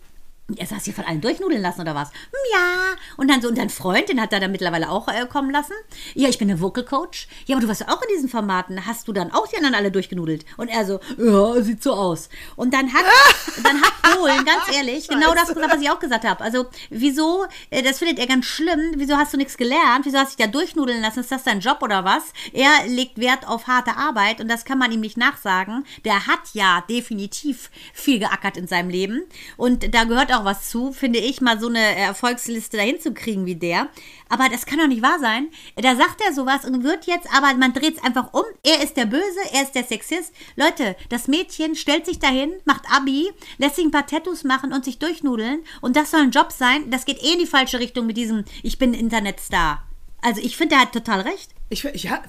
Er hast hier von allen durchnudeln lassen oder was? Ja. Und dann so, und dein Freund, den hat er dann mittlerweile auch äh, kommen lassen. Ja, ich bin der Vocal Coach. Ja, aber du warst ja auch in diesen Formaten. Hast du dann auch die anderen alle durchgenudelt? Und er so, ja, sieht so aus. Und dann hat, dann hat Polen, ganz ehrlich, genau das gesagt, was ich auch gesagt habe. Also, wieso, äh, das findet er ganz schlimm. Wieso hast du nichts gelernt? Wieso hast du dich da durchnudeln lassen? Ist das dein Job oder was? Er legt Wert auf harte Arbeit und das kann man ihm nicht nachsagen. Der hat ja definitiv viel geackert in seinem Leben. Und da gehört auch was zu, finde ich, mal so eine Erfolgsliste dahin zu kriegen wie der. Aber das kann doch nicht wahr sein. Da sagt er sowas und wird jetzt, aber man dreht es einfach um. Er ist der Böse, er ist der Sexist. Leute, das Mädchen stellt sich dahin, macht Abi, lässt sich ein paar Tattoos machen und sich durchnudeln. Und das soll ein Job sein. Das geht eh in die falsche Richtung mit diesem, ich bin Internetstar. Also ich finde, er hat total recht. Ich, ja,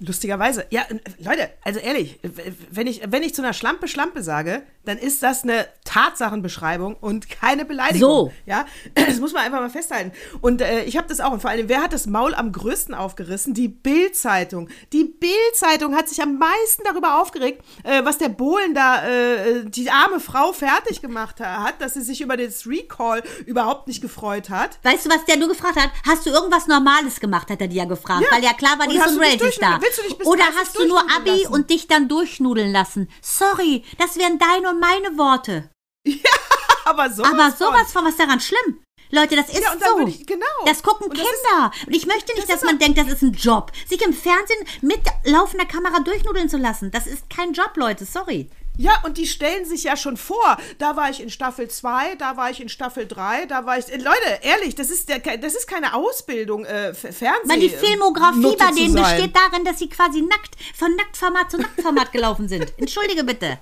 lustigerweise. Ja, Leute, also ehrlich, wenn ich, wenn ich zu einer Schlampe Schlampe sage, dann ist das eine Tatsachenbeschreibung und keine Beleidigung. So. Ja, das muss man einfach mal festhalten. Und äh, ich habe das auch. Und vor allem, wer hat das Maul am größten aufgerissen? Die Bild-Zeitung. Die Bild-Zeitung hat sich am meisten darüber aufgeregt, äh, was der Bohlen da, äh, die arme Frau fertig gemacht hat, dass sie sich über das Recall überhaupt nicht gefreut hat. Weißt du, was der nur gefragt hat? Hast du irgendwas Normales gemacht, hat er dir ja gefragt. Ja. Weil ja klar war, die ist ein Reality-Star. Oder hast du nur Abi lassen? und dich dann durchnudeln lassen? Sorry, das wären deine und meine Worte. Ja, aber sowas Aber sowas von, was daran schlimm? Leute, das ist ja, so. Ich, genau. Das gucken und Kinder. Das ist, und ich möchte nicht, das dass man denkt, das ist ein Job. Sich im Fernsehen mit laufender Kamera durchnudeln zu lassen, das ist kein Job, Leute. Sorry. Ja, und die stellen sich ja schon vor. Da war ich in Staffel 2, da war ich in Staffel 3, da war ich. Leute, ehrlich, das ist, der, das ist keine Ausbildung, äh, Fernsehen. Weil die Filmografie Nutte bei denen besteht darin, dass sie quasi nackt, von Nacktformat zu Nacktformat gelaufen sind. Entschuldige bitte.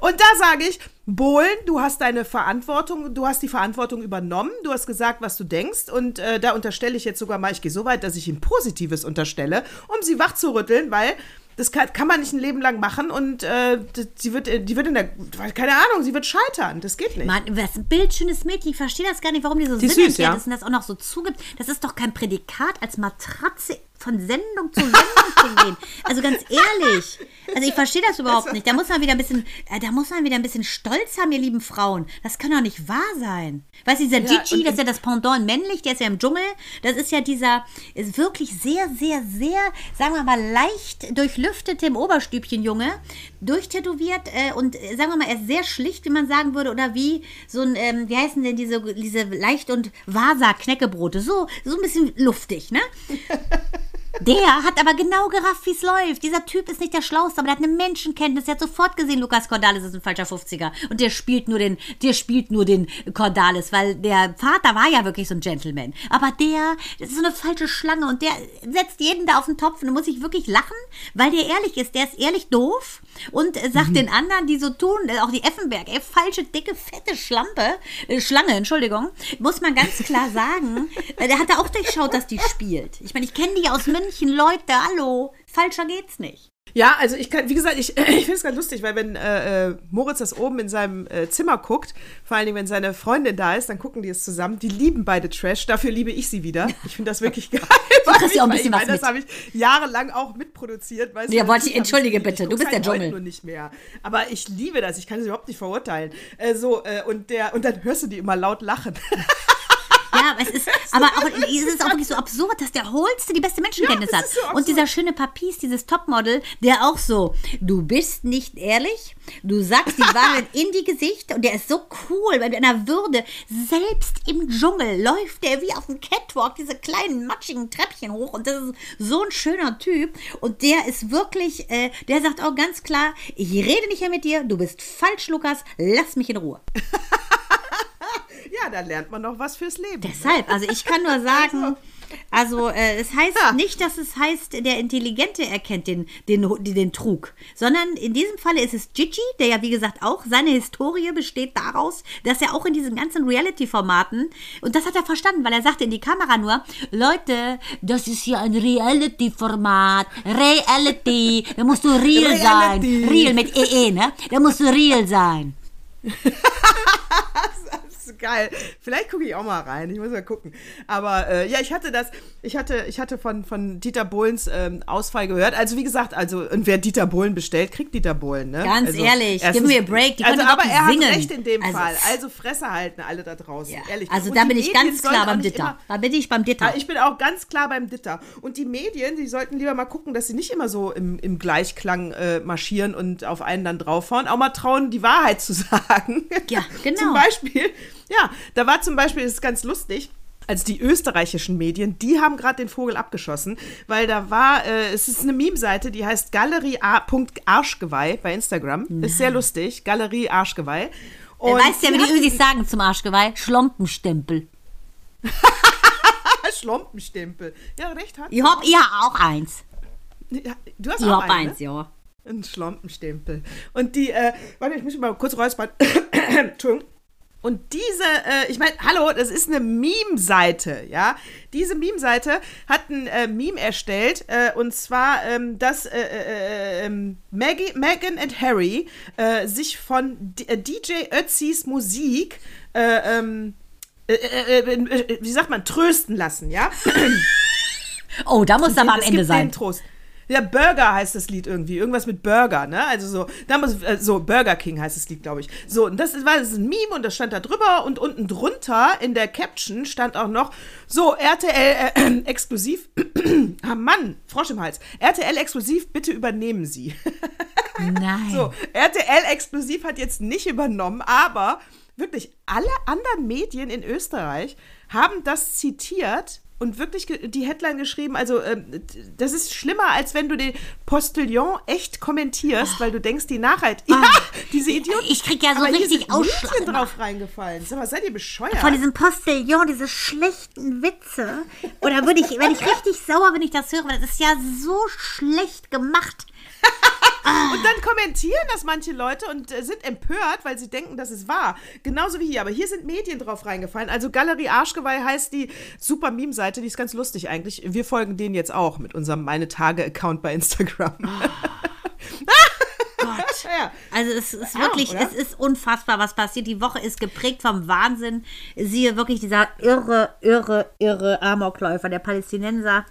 Und da sage ich, Bohlen, du hast deine Verantwortung, du hast die Verantwortung übernommen, du hast gesagt, was du denkst und äh, da unterstelle ich jetzt sogar mal, ich gehe so weit, dass ich ihm Positives unterstelle, um sie wach zu rütteln, weil das kann, kann, man nicht ein Leben lang machen und äh, sie wird, die wird in der, keine Ahnung, sie wird scheitern. Das geht nicht. Mann, was ein bildschönes Mädchen. Ich verstehe das gar nicht, warum die so die süß, ja? ist und das auch noch so zugibt. Das ist doch kein Prädikat als Matratze von Sendung zu Sendung zu gehen. Also ganz ehrlich. Also ich verstehe das überhaupt nicht. Da muss man wieder ein bisschen, äh, da muss man wieder ein bisschen stolz haben, ihr lieben Frauen. Das kann doch nicht wahr sein. Weißt du, dieser ja, Gigi, das ist ja das Pendant männlich, der ist ja im Dschungel. Das ist ja dieser, ist wirklich sehr, sehr, sehr, sagen wir mal, leicht durchlüftete im Oberstübchen Junge, durchtätowiert äh, und äh, sagen wir mal, er ist sehr schlicht, wie man sagen würde, oder wie so ein, ähm, wie heißen denn diese, diese leicht und Vasa-Knäckebrote. So, so ein bisschen luftig, ne? Der hat aber genau gerafft, wie es läuft. Dieser Typ ist nicht der Schlauste, aber der hat eine Menschenkenntnis. Der hat sofort gesehen, Lukas Cordalis ist ein falscher 50er. Und der spielt nur den, der spielt nur den Cordalis, weil der Vater war ja wirklich so ein Gentleman. Aber der, das ist so eine falsche Schlange und der setzt jeden da auf den Topf und da muss ich wirklich lachen, weil der ehrlich ist. Der ist ehrlich doof und sagt mhm. den anderen, die so tun, äh, auch die Effenberg, ey, falsche, dicke, fette Schlampe, äh, Schlange, Entschuldigung, muss man ganz klar sagen, äh, der hat da auch durchschaut, dass die spielt. Ich meine, ich kenne die aus München, Leute, hallo, falscher geht's nicht. Ja, also ich kann, wie gesagt, ich, ich finde es ganz lustig, weil wenn äh, äh, Moritz das oben in seinem äh, Zimmer guckt, vor allen Dingen, wenn seine Freundin da ist, dann gucken die es zusammen. Die lieben beide Trash, dafür liebe ich sie wieder. Ich finde das wirklich geil. du kriegst ja auch ein bisschen was Das habe ich jahrelang auch mitproduziert. Weißt ja, wollte ich, entschuldige bitte, du bist der Dschungel. Nur nicht mehr. Aber ich liebe das, ich kann es überhaupt nicht verurteilen. Äh, so, äh, und, der, und dann hörst du die immer laut lachen. Ja, es ist, aber auch, es ist auch wirklich so absurd, dass der Holste die beste Menschenkenntnis ja, hat. So und dieser schöne Papis, dieses Topmodel, der auch so, du bist nicht ehrlich, du sagst die Wahrheit in die Gesicht und der ist so cool, weil mit einer Würde, selbst im Dschungel läuft der wie auf dem Catwalk diese kleinen matschigen Treppchen hoch und das ist so ein schöner Typ und der ist wirklich, äh, der sagt auch ganz klar, ich rede nicht mehr mit dir, du bist falsch, Lukas, lass mich in Ruhe. Da lernt man noch was fürs Leben. Deshalb, also ich kann nur sagen, also äh, es heißt ja. nicht, dass es heißt, der Intelligente erkennt den, den, den Trug, sondern in diesem Falle ist es Gigi, der ja wie gesagt auch, seine Historie besteht daraus, dass er auch in diesen ganzen Reality-Formaten, und das hat er verstanden, weil er sagte in die Kamera nur, Leute, das ist hier ein Reality-Format, Reality, da musst du real sein, real mit EE, -E, ne? Da musst du real sein. ist geil. Vielleicht gucke ich auch mal rein. Ich muss mal gucken. Aber äh, ja, ich hatte das, ich hatte, ich hatte von, von Dieter Bohlens ähm, Ausfall gehört. Also wie gesagt, also und wer Dieter Bohlen bestellt, kriegt Dieter Bohlen, ne? Ganz also, ehrlich, erstens- give me a break. Die also, aber er singen. hat recht in dem Also, Fall. Also Fresse halten alle da draußen, Ja. ehrlich. Also Und da bin ich Medien ganz klar beim Ditter. immer- Da bin ich beim Ditter. ja, ich bin auch ganz klar beim Ditter. Und die Medien, die sollten lieber mal gucken, dass sie nicht immer so im, im Gleichklang äh, marschieren und auf einen dann draufhauen. Auch mal trauen, die Wahrheit zu sagen. Ja, genau. zum Beispiel, ja, da war zum Beispiel, das ist ganz lustig. Also die österreichischen Medien, die haben gerade den Vogel abgeschossen, weil da war, äh, es ist eine Meme-Seite, die heißt galerie.arschgeweih bei Instagram. Ist sehr lustig, Galerie Arschgeweih. Und weiß ja, wie die Ösis sagen zum Arschgeweih. Schlompenstempel. Schlompenstempel. Ja, recht hat. Ich hab ihr auch eins. Ja, Du hast Ich auch hab einen, eins, ne? ja. Ein Schlompenstempel. Und die, äh, warte, ich muss mal kurz räuspern. Entschuldigung. Und diese, äh, ich meine, hallo, das ist eine Meme-Seite, ja. Diese Meme-Seite hat ein äh, Meme erstellt, äh, und zwar, ähm, dass äh, äh, ähm, Maggie, Meghan und Harry äh, sich von D äh, DJ Ötzis Musik, äh, ähm, äh, äh, äh, äh, wie sagt man, trösten lassen, ja. Oh, da muss aber am Ende sein. Trost. Ja, Burger heißt das Lied irgendwie. Irgendwas mit Burger, ne? Also so, da muss, äh, so, Burger King heißt das Lied, glaube ich. So, und das war das ist ein Meme und das stand da drüber und unten drunter in der Caption stand auch noch, so, RTL äh, exklusiv, ah Mann, Frosch im Hals. RTL exklusiv, bitte übernehmen Sie. Nein. So, RTL exklusiv hat jetzt nicht übernommen, aber wirklich alle anderen Medien in Österreich haben das zitiert und wirklich die Headline geschrieben. Also, ähm, das ist schlimmer, als wenn du den Postillon echt kommentierst, weil du denkst, die Nachricht. Ja, diese Idioten. Ah. Ich krieg ja so Aber richtig Ausschlag drauf reingefallen. Sag mal, seid ihr bescheuert? Von diesem Postillon, diese schlechten Witze. Oder würde ich, wenn ich richtig sauer, wenn ich das höre, weil das ist ja so schlecht gemacht. Und dann kommentieren das manche Leute und äh, sind empört, weil sie denken, das ist wahr. Genauso wie hier. Aber hier sind Medien drauf reingefallen. Also Galerie Arschgeweih heißt die super Meme-Seite. Die ist ganz lustig eigentlich. Wir folgen denen jetzt auch mit unserem Meine Tage-Account bei Instagram. Gott. ja. Also es ist Ja, wirklich, oder? es ist unfassbar, was passiert. Die Woche ist geprägt vom Wahnsinn. Siehe wirklich dieser irre, irre, irre Amokläufer, der Palästinenser.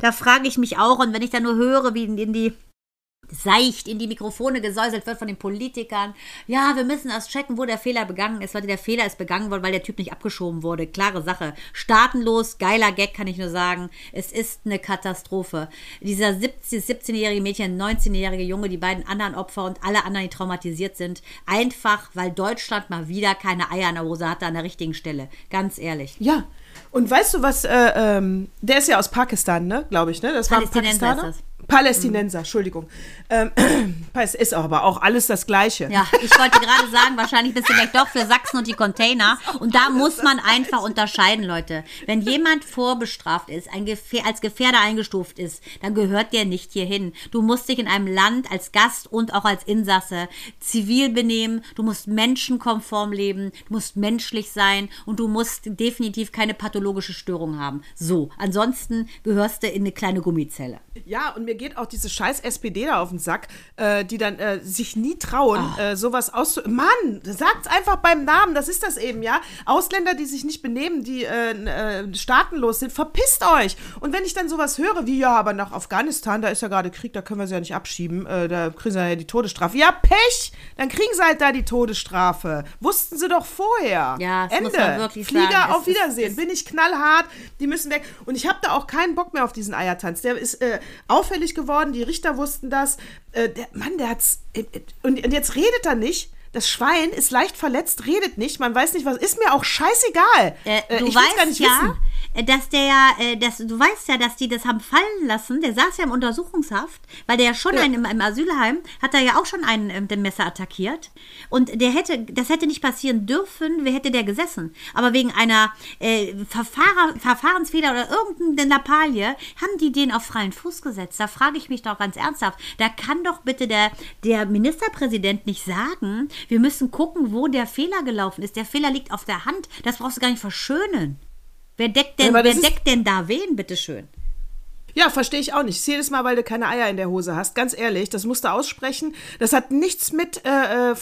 Da frage ich mich auch, und wenn ich dann nur höre, wie in die seicht in die Mikrofone gesäuselt wird von den Politikern. Ja, wir müssen erst checken, wo der Fehler begangen ist. Leute, der Fehler ist begangen worden, weil der Typ nicht abgeschoben wurde. Klare Sache. Staatenlos, geiler Gag, kann ich nur sagen. Es ist eine Katastrophe. Dieser 17 17-jährige Mädchen, 19-jährige Junge, die beiden anderen Opfer und alle anderen, die traumatisiert sind. Einfach, weil Deutschland mal wieder keine Eier in der Hose hatte an der richtigen Stelle. Ganz ehrlich. Ja. Und weißt du was, äh, ähm, der ist ja aus Pakistan, ne? Glaube ich, ne? Das war ein Pakistaner. ist das. Palästinenser, Entschuldigung. Ähm, es ist aber auch alles das Gleiche. Ja, ich wollte gerade sagen, wahrscheinlich bist du gleich doch für Sachsen und die Container. Und da muss man einfach unterscheiden, Leute. Wenn jemand vorbestraft ist, ein Gefähr als Gefährder eingestuft ist, dann gehört der nicht hierhin. Du musst dich in einem Land als Gast und auch als Insasse zivil benehmen. Du musst menschenkonform leben. Du musst menschlich sein und du musst definitiv keine pathologische Störung haben. So, ansonsten gehörst du in eine kleine Gummizelle. Ja, und mir geht auch diese scheiß SPD da auf den Sack, äh, die dann äh, sich nie trauen, Ah. äh, sowas auszu... Mann, sagt's einfach beim Namen, das ist das eben, ja? Ausländer, die sich nicht benehmen, die äh, äh, staatenlos sind, verpisst euch! Und wenn ich dann sowas höre wie, ja, aber nach Afghanistan, da ist ja gerade Krieg, da können wir sie ja nicht abschieben, äh, da kriegen sie ja die Todesstrafe. Ja, Pech! Dann kriegen sie halt da die Todesstrafe. Wussten sie doch vorher. Ja, das Ende. muss man wirklich Flieger sagen. Auf ist- Wiedersehen. es- Bin ich knallhart, die müssen weg. Und ich habe da auch keinen Bock mehr auf diesen Eiertanz. Der ist äh, auffällig geworden, die Richter wussten das. Äh, der Mann, der hat's. Äh, äh, und, und jetzt redet er nicht. Das Schwein ist leicht verletzt, redet nicht. Man weiß nicht, was. Ist mir auch scheißegal. Äh, Äh, du ich weißt gar nicht ja, wissen. äh, dass der ja, äh, dass, du weißt ja, dass die das haben fallen lassen. Der saß ja im Untersuchungshaft, weil der ja schon einen im, im Asylheim hat er ja auch schon einen ähm, mit dem Messer attackiert. Und der hätte, das hätte nicht passieren dürfen, wer hätte der gesessen. Aber wegen einer äh, Verfahrer, Verfahrensfehler oder irgendeine Lappalie haben die den auf freien Fuß gesetzt. Da frage ich mich doch ganz ernsthaft. Da kann doch bitte der, der Ministerpräsident nicht sagen, wir müssen gucken, wo der Fehler gelaufen ist. Der Fehler liegt auf der Hand. Das brauchst du gar nicht verschönen. Wer deckt denn, Aber wer deckt denn da wen, bitteschön? Ja, verstehe ich auch nicht. Das mal, weil du keine Eier in der Hose hast. Ganz ehrlich, das musst du aussprechen. Das hat nichts mit äh, äh,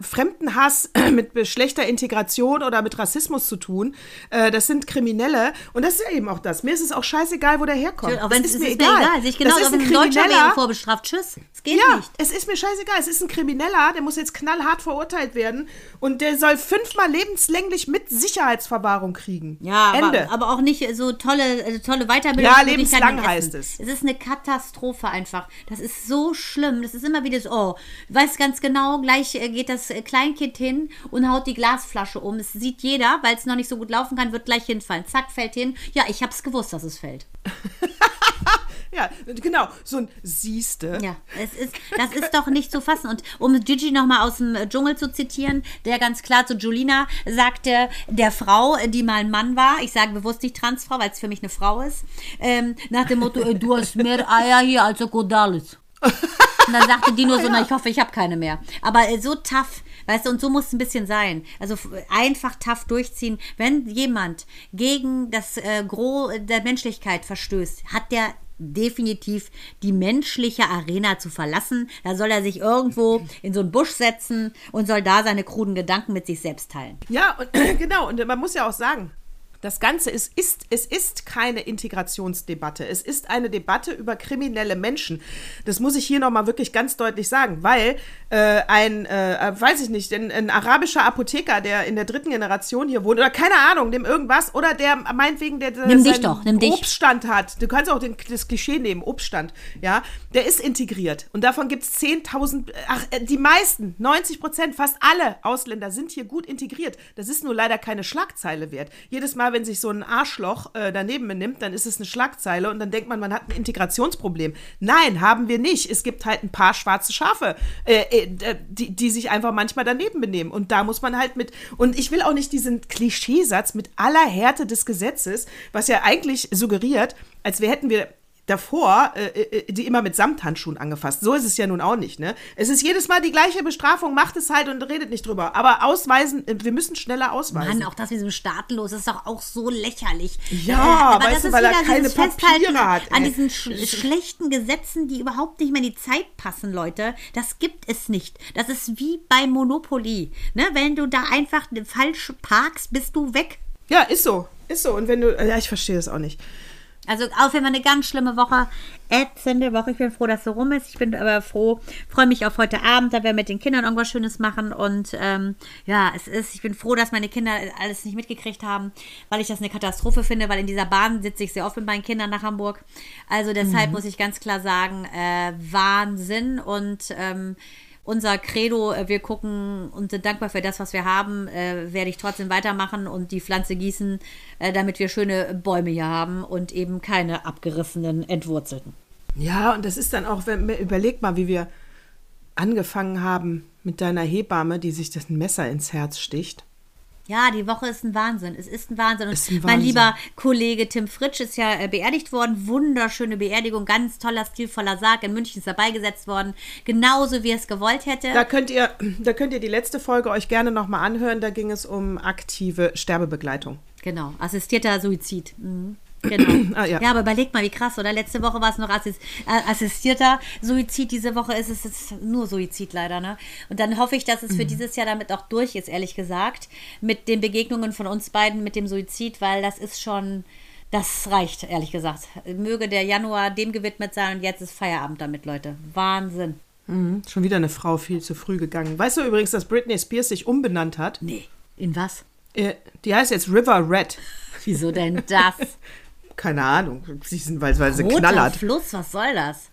Fremdenhass, mit schlechter Integration oder mit Rassismus zu tun. Äh, das sind Kriminelle. Und das ist ja eben auch das. Mir ist es auch scheißegal, wo der herkommt. Auch wenn es ist mir egal. egal. Ich genau, das ist ein Deutscher wäre vorbestraft. Tschüss. Es geht ja, nicht. es ist mir scheißegal. Es ist ein Krimineller, der muss jetzt knallhart verurteilt werden. Und der soll fünfmal lebenslänglich mit Sicherheitsverwahrung kriegen. Ja, Ende. Aber, aber auch nicht so tolle, tolle Weiterbildung. Ja, lebenslang heißt es. Es ist eine Katastrophe einfach. Das ist so schlimm. Das ist immer wieder so, oh, weiß ganz genau, gleich äh, geht das äh, Kleinkind hin und haut die Glasflasche um. Es sieht jeder, weil es noch nicht so gut laufen kann, wird gleich hinfallen. Zack, fällt hin. Ja, ich habe es gewusst, dass es fällt. ja, genau, so ein Siehste. Ja, es ist, das ist doch nicht zu fassen. Und um Gigi nochmal aus dem Dschungel zu zitieren, der ganz klar zu Julina sagte, der Frau, die mal ein Mann war, ich sage bewusst nicht Transfrau, weil es für mich eine Frau ist, ähm, nach dem Motto, du hast mehr Eier hier als Kodalis. Und dann sagte die nur so, na, ich hoffe, ich habe keine mehr. Aber äh, so tough, weißt du, und so muss es ein bisschen sein. Also einfach tough durchziehen. Wenn jemand gegen das äh, Gros der Menschlichkeit verstößt, hat der definitiv die menschliche Arena zu verlassen. Da soll er sich irgendwo in so einen Busch setzen und soll da seine kruden Gedanken mit sich selbst teilen. Ja, und, genau. Und man muss ja auch sagen, das Ganze ist, ist, es ist keine Integrationsdebatte. Es ist eine Debatte über kriminelle Menschen. Das muss ich hier nochmal wirklich ganz deutlich sagen, weil äh, ein, äh, weiß ich nicht, ein, ein, arabischer Apotheker, der in der dritten Generation hier wohnt, oder keine Ahnung, dem irgendwas, oder der meinetwegen, der, der nimm dich doch, nimm dich. Obststand hat. Du kannst auch den, das Klischee nehmen, Obststand, ja, der ist integriert. Und davon gibt es 10.000, ach, äh, die meisten, 90 Prozent, fast alle Ausländer sind hier gut integriert. Das ist nur leider keine Schlagzeile wert. Jedes Mal, wenn sich so ein Arschloch äh, daneben benimmt, dann ist es eine Schlagzeile und dann denkt man, man hat ein Integrationsproblem. Nein, haben wir nicht. Es gibt halt ein paar schwarze Schafe, äh, äh, die, die sich einfach manchmal daneben benehmen. Und da muss man halt mit, und ich will auch nicht diesen Klischeesatz mit aller Härte des Gesetzes, was ja eigentlich suggeriert, als wir hätten wir davor äh, äh, die immer mit Samthandschuhen angefasst. So ist es ja nun auch nicht, ne? Es ist jedes Mal die gleiche Bestrafung, macht es halt und redet nicht drüber. Aber ausweisen, äh, wir müssen schneller ausweisen. Mann, auch das mit diesem Staatenlos ist doch auch so lächerlich. Ja, äh, aber weißt du, weil er keine Papiere hat. Ey. An diesen sch schlechten Gesetzen, die überhaupt nicht mehr in die Zeit passen, Leute. Das gibt es nicht. Das ist wie bei Monopoly. Ne? Wenn du da einfach falsch parkst, bist du weg. Ja, ist so. Ist so. Und wenn du. Ja, ich verstehe das auch nicht. Also auf jeden Fall eine ganz schlimme Woche, ätzende Woche. Ich bin froh, dass so rum ist. Ich bin aber froh, freue mich auf heute Abend, da werden wir mit den Kindern irgendwas Schönes machen. Und ähm, ja, es ist, ich bin froh, dass meine Kinder alles nicht mitgekriegt haben, weil ich das eine Katastrophe finde, weil in dieser Bahn sitze ich sehr oft mit meinen Kindern nach Hamburg. Also deshalb mhm. muss ich ganz klar sagen, äh, Wahnsinn und ähm, unser Credo, äh, wir gucken und sind dankbar für das, was wir haben, äh, werde ich trotzdem weitermachen und die Pflanze gießen, äh, damit wir schöne Bäume hier haben und eben keine abgerissenen, entwurzelten. Ja, und das ist dann auch, wenn überleg mal, wie wir angefangen haben mit deiner Hebamme, die sich das Messer ins Herz sticht. Ja, die Woche ist ein Wahnsinn. Es ist ein Wahnsinn. Und ein Wahnsinn. mein lieber Kollege Tim Fritsch ist ja äh, beerdigt worden. Wunderschöne Beerdigung, ganz toller, stilvoller Sarg. In München ist er beigesetzt worden. Genauso wie er es gewollt hätte. Da könnt ihr, da könnt ihr die letzte Folge euch gerne nochmal anhören. Da ging es um aktive Sterbebegleitung. Genau, assistierter Suizid. Mhm. Genau. ah, ja. ja. aber überleg mal, wie krass, oder? Letzte Woche war es noch assist äh, assistierter Suizid, diese Woche ist es jetzt nur Suizid leider, ne? Und dann hoffe ich, dass es für mhm. dieses Jahr damit auch durch ist, ehrlich gesagt, mit den Begegnungen von uns beiden mit dem Suizid, weil das ist schon, das reicht, ehrlich gesagt. Möge der Januar dem gewidmet sein und jetzt ist Feierabend damit, Leute. Wahnsinn. Mhm. Schon wieder eine Frau viel zu früh gegangen. Weißt du übrigens, dass Britney Spears sich umbenannt hat? Nee. In was? Äh, die heißt jetzt River Red. Wieso denn das? Keine Ahnung, weil, weil sie Roter knallert. Fluss, was soll das?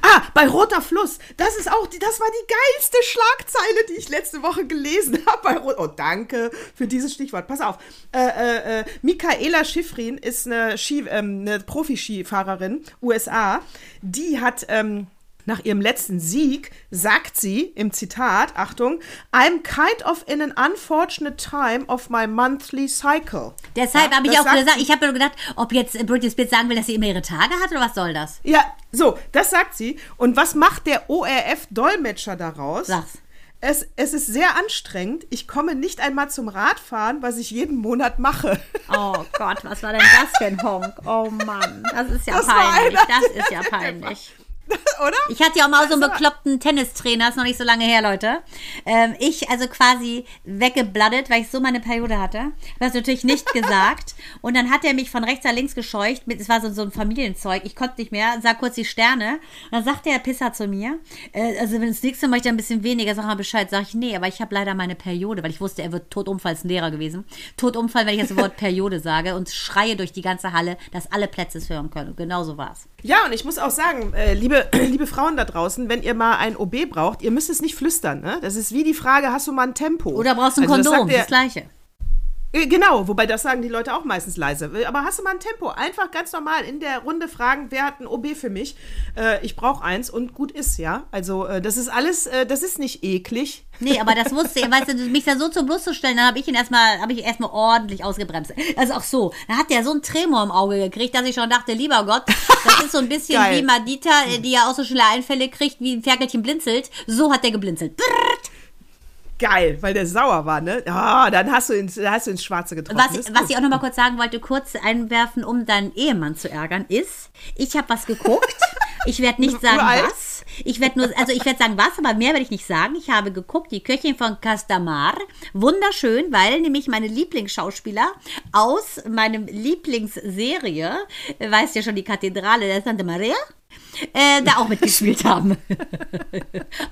Ah, bei Roter Fluss. Das ist auch, die, das war die geilste Schlagzeile, die ich letzte Woche gelesen habe. Oh, danke für dieses Stichwort. Pass auf. Äh, äh, äh Michaela Schifrin ist eine, Ski, ähm, eine Profi-Skifahrerin, USA. Die hat ähm, nach ihrem letzten Sieg sagt sie im Zitat, Achtung, I'm kind of in an unfortunate time of my monthly cycle. Deshalb ja, habe ich auch gesagt, ich habe gedacht, ob jetzt Britney Spears sagen will, dass sie immer ihre Tage hat oder was soll das? Ja, so, das sagt sie. Und was macht der ORF-Dolmetscher daraus? Sag's. es, es ist sehr anstrengend. Ich komme nicht einmal zum Radfahren, was ich jeden Monat mache. Oh Gott, was war denn das für ein Honk? Oh Mann, das ist ja das peinlich. Das ist ja peinlich. Oder? Ich hatte ja auch mal so einen bekloppten Tennistrainer, ist noch nicht so lange her, Leute. Ähm, ich also quasi weggebladdet, weil ich so meine Periode hatte. Das natürlich nicht gesagt. Und dann hat er mich von rechts nach links gescheucht. Es war so, so ein Familienzeug. Ich konnte nicht mehr, sah kurz die Sterne. Und dann sagte der Pisser zu mir, äh, also wenn es nächste Mal ich ein bisschen weniger, sag mal Bescheid. Sag ich, nee, aber ich habe leider meine Periode, weil ich wusste, er wird Totunfall, ist ein Lehrer gewesen. Totunfall, wenn ich das Wort Periode sage und schreie durch die ganze Halle, dass alle Plätze es hören können. Und genau so war es. Ja, und ich muss auch sagen, äh, liebe, liebe Frauen da draußen, wenn ihr mal ein OB braucht, ihr müsst es nicht flüstern. Ne? Das ist wie die Frage, hast du mal ein Tempo? Oder brauchst du ein also, Kondom, das, das Gleiche. Äh, genau, wobei das sagen die Leute auch meistens leise. Aber hast du mal ein Tempo? Einfach ganz normal in der Runde fragen, wer hat ein OB für mich? Äh, ich brauche eins und gut ist, ja. Also äh, das ist alles, äh, das ist nicht eklig. Nee, aber das wusste ich, weißt du, mich da so zum Brust zu stellen, dann habe ich ihn erstmal, habe ich erstmal ordentlich ausgebremst. Also auch so, da hat der so einen Tremor im Auge gekriegt, dass ich schon dachte, lieber Gott, das ist so ein bisschen wie Madita, äh, die ja auch so schnelle Einfälle kriegt, wie ein Ferkelchen blinzelt. So hat der geblinzelt. Brrrt geil, weil der sauer war, ne? Ah, oh, dann hast du, ins, hast du ins Schwarze getroffen. Was, was ich auch noch mal kurz sagen wollte, kurz einwerfen, um deinen Ehemann zu ärgern, ist, ich habe was geguckt. Ich werde nicht sagen, was. Ich werde nur, also ich werde sagen, was, aber mehr werde ich nicht sagen. Ich habe geguckt, die Köchin von Castamar. Wunderschön, weil nämlich meine Lieblingsschauspieler aus meinem Lieblingsserie, weißt ja schon, die Kathedrale der Santa Maria, äh, da auch mitgespielt haben.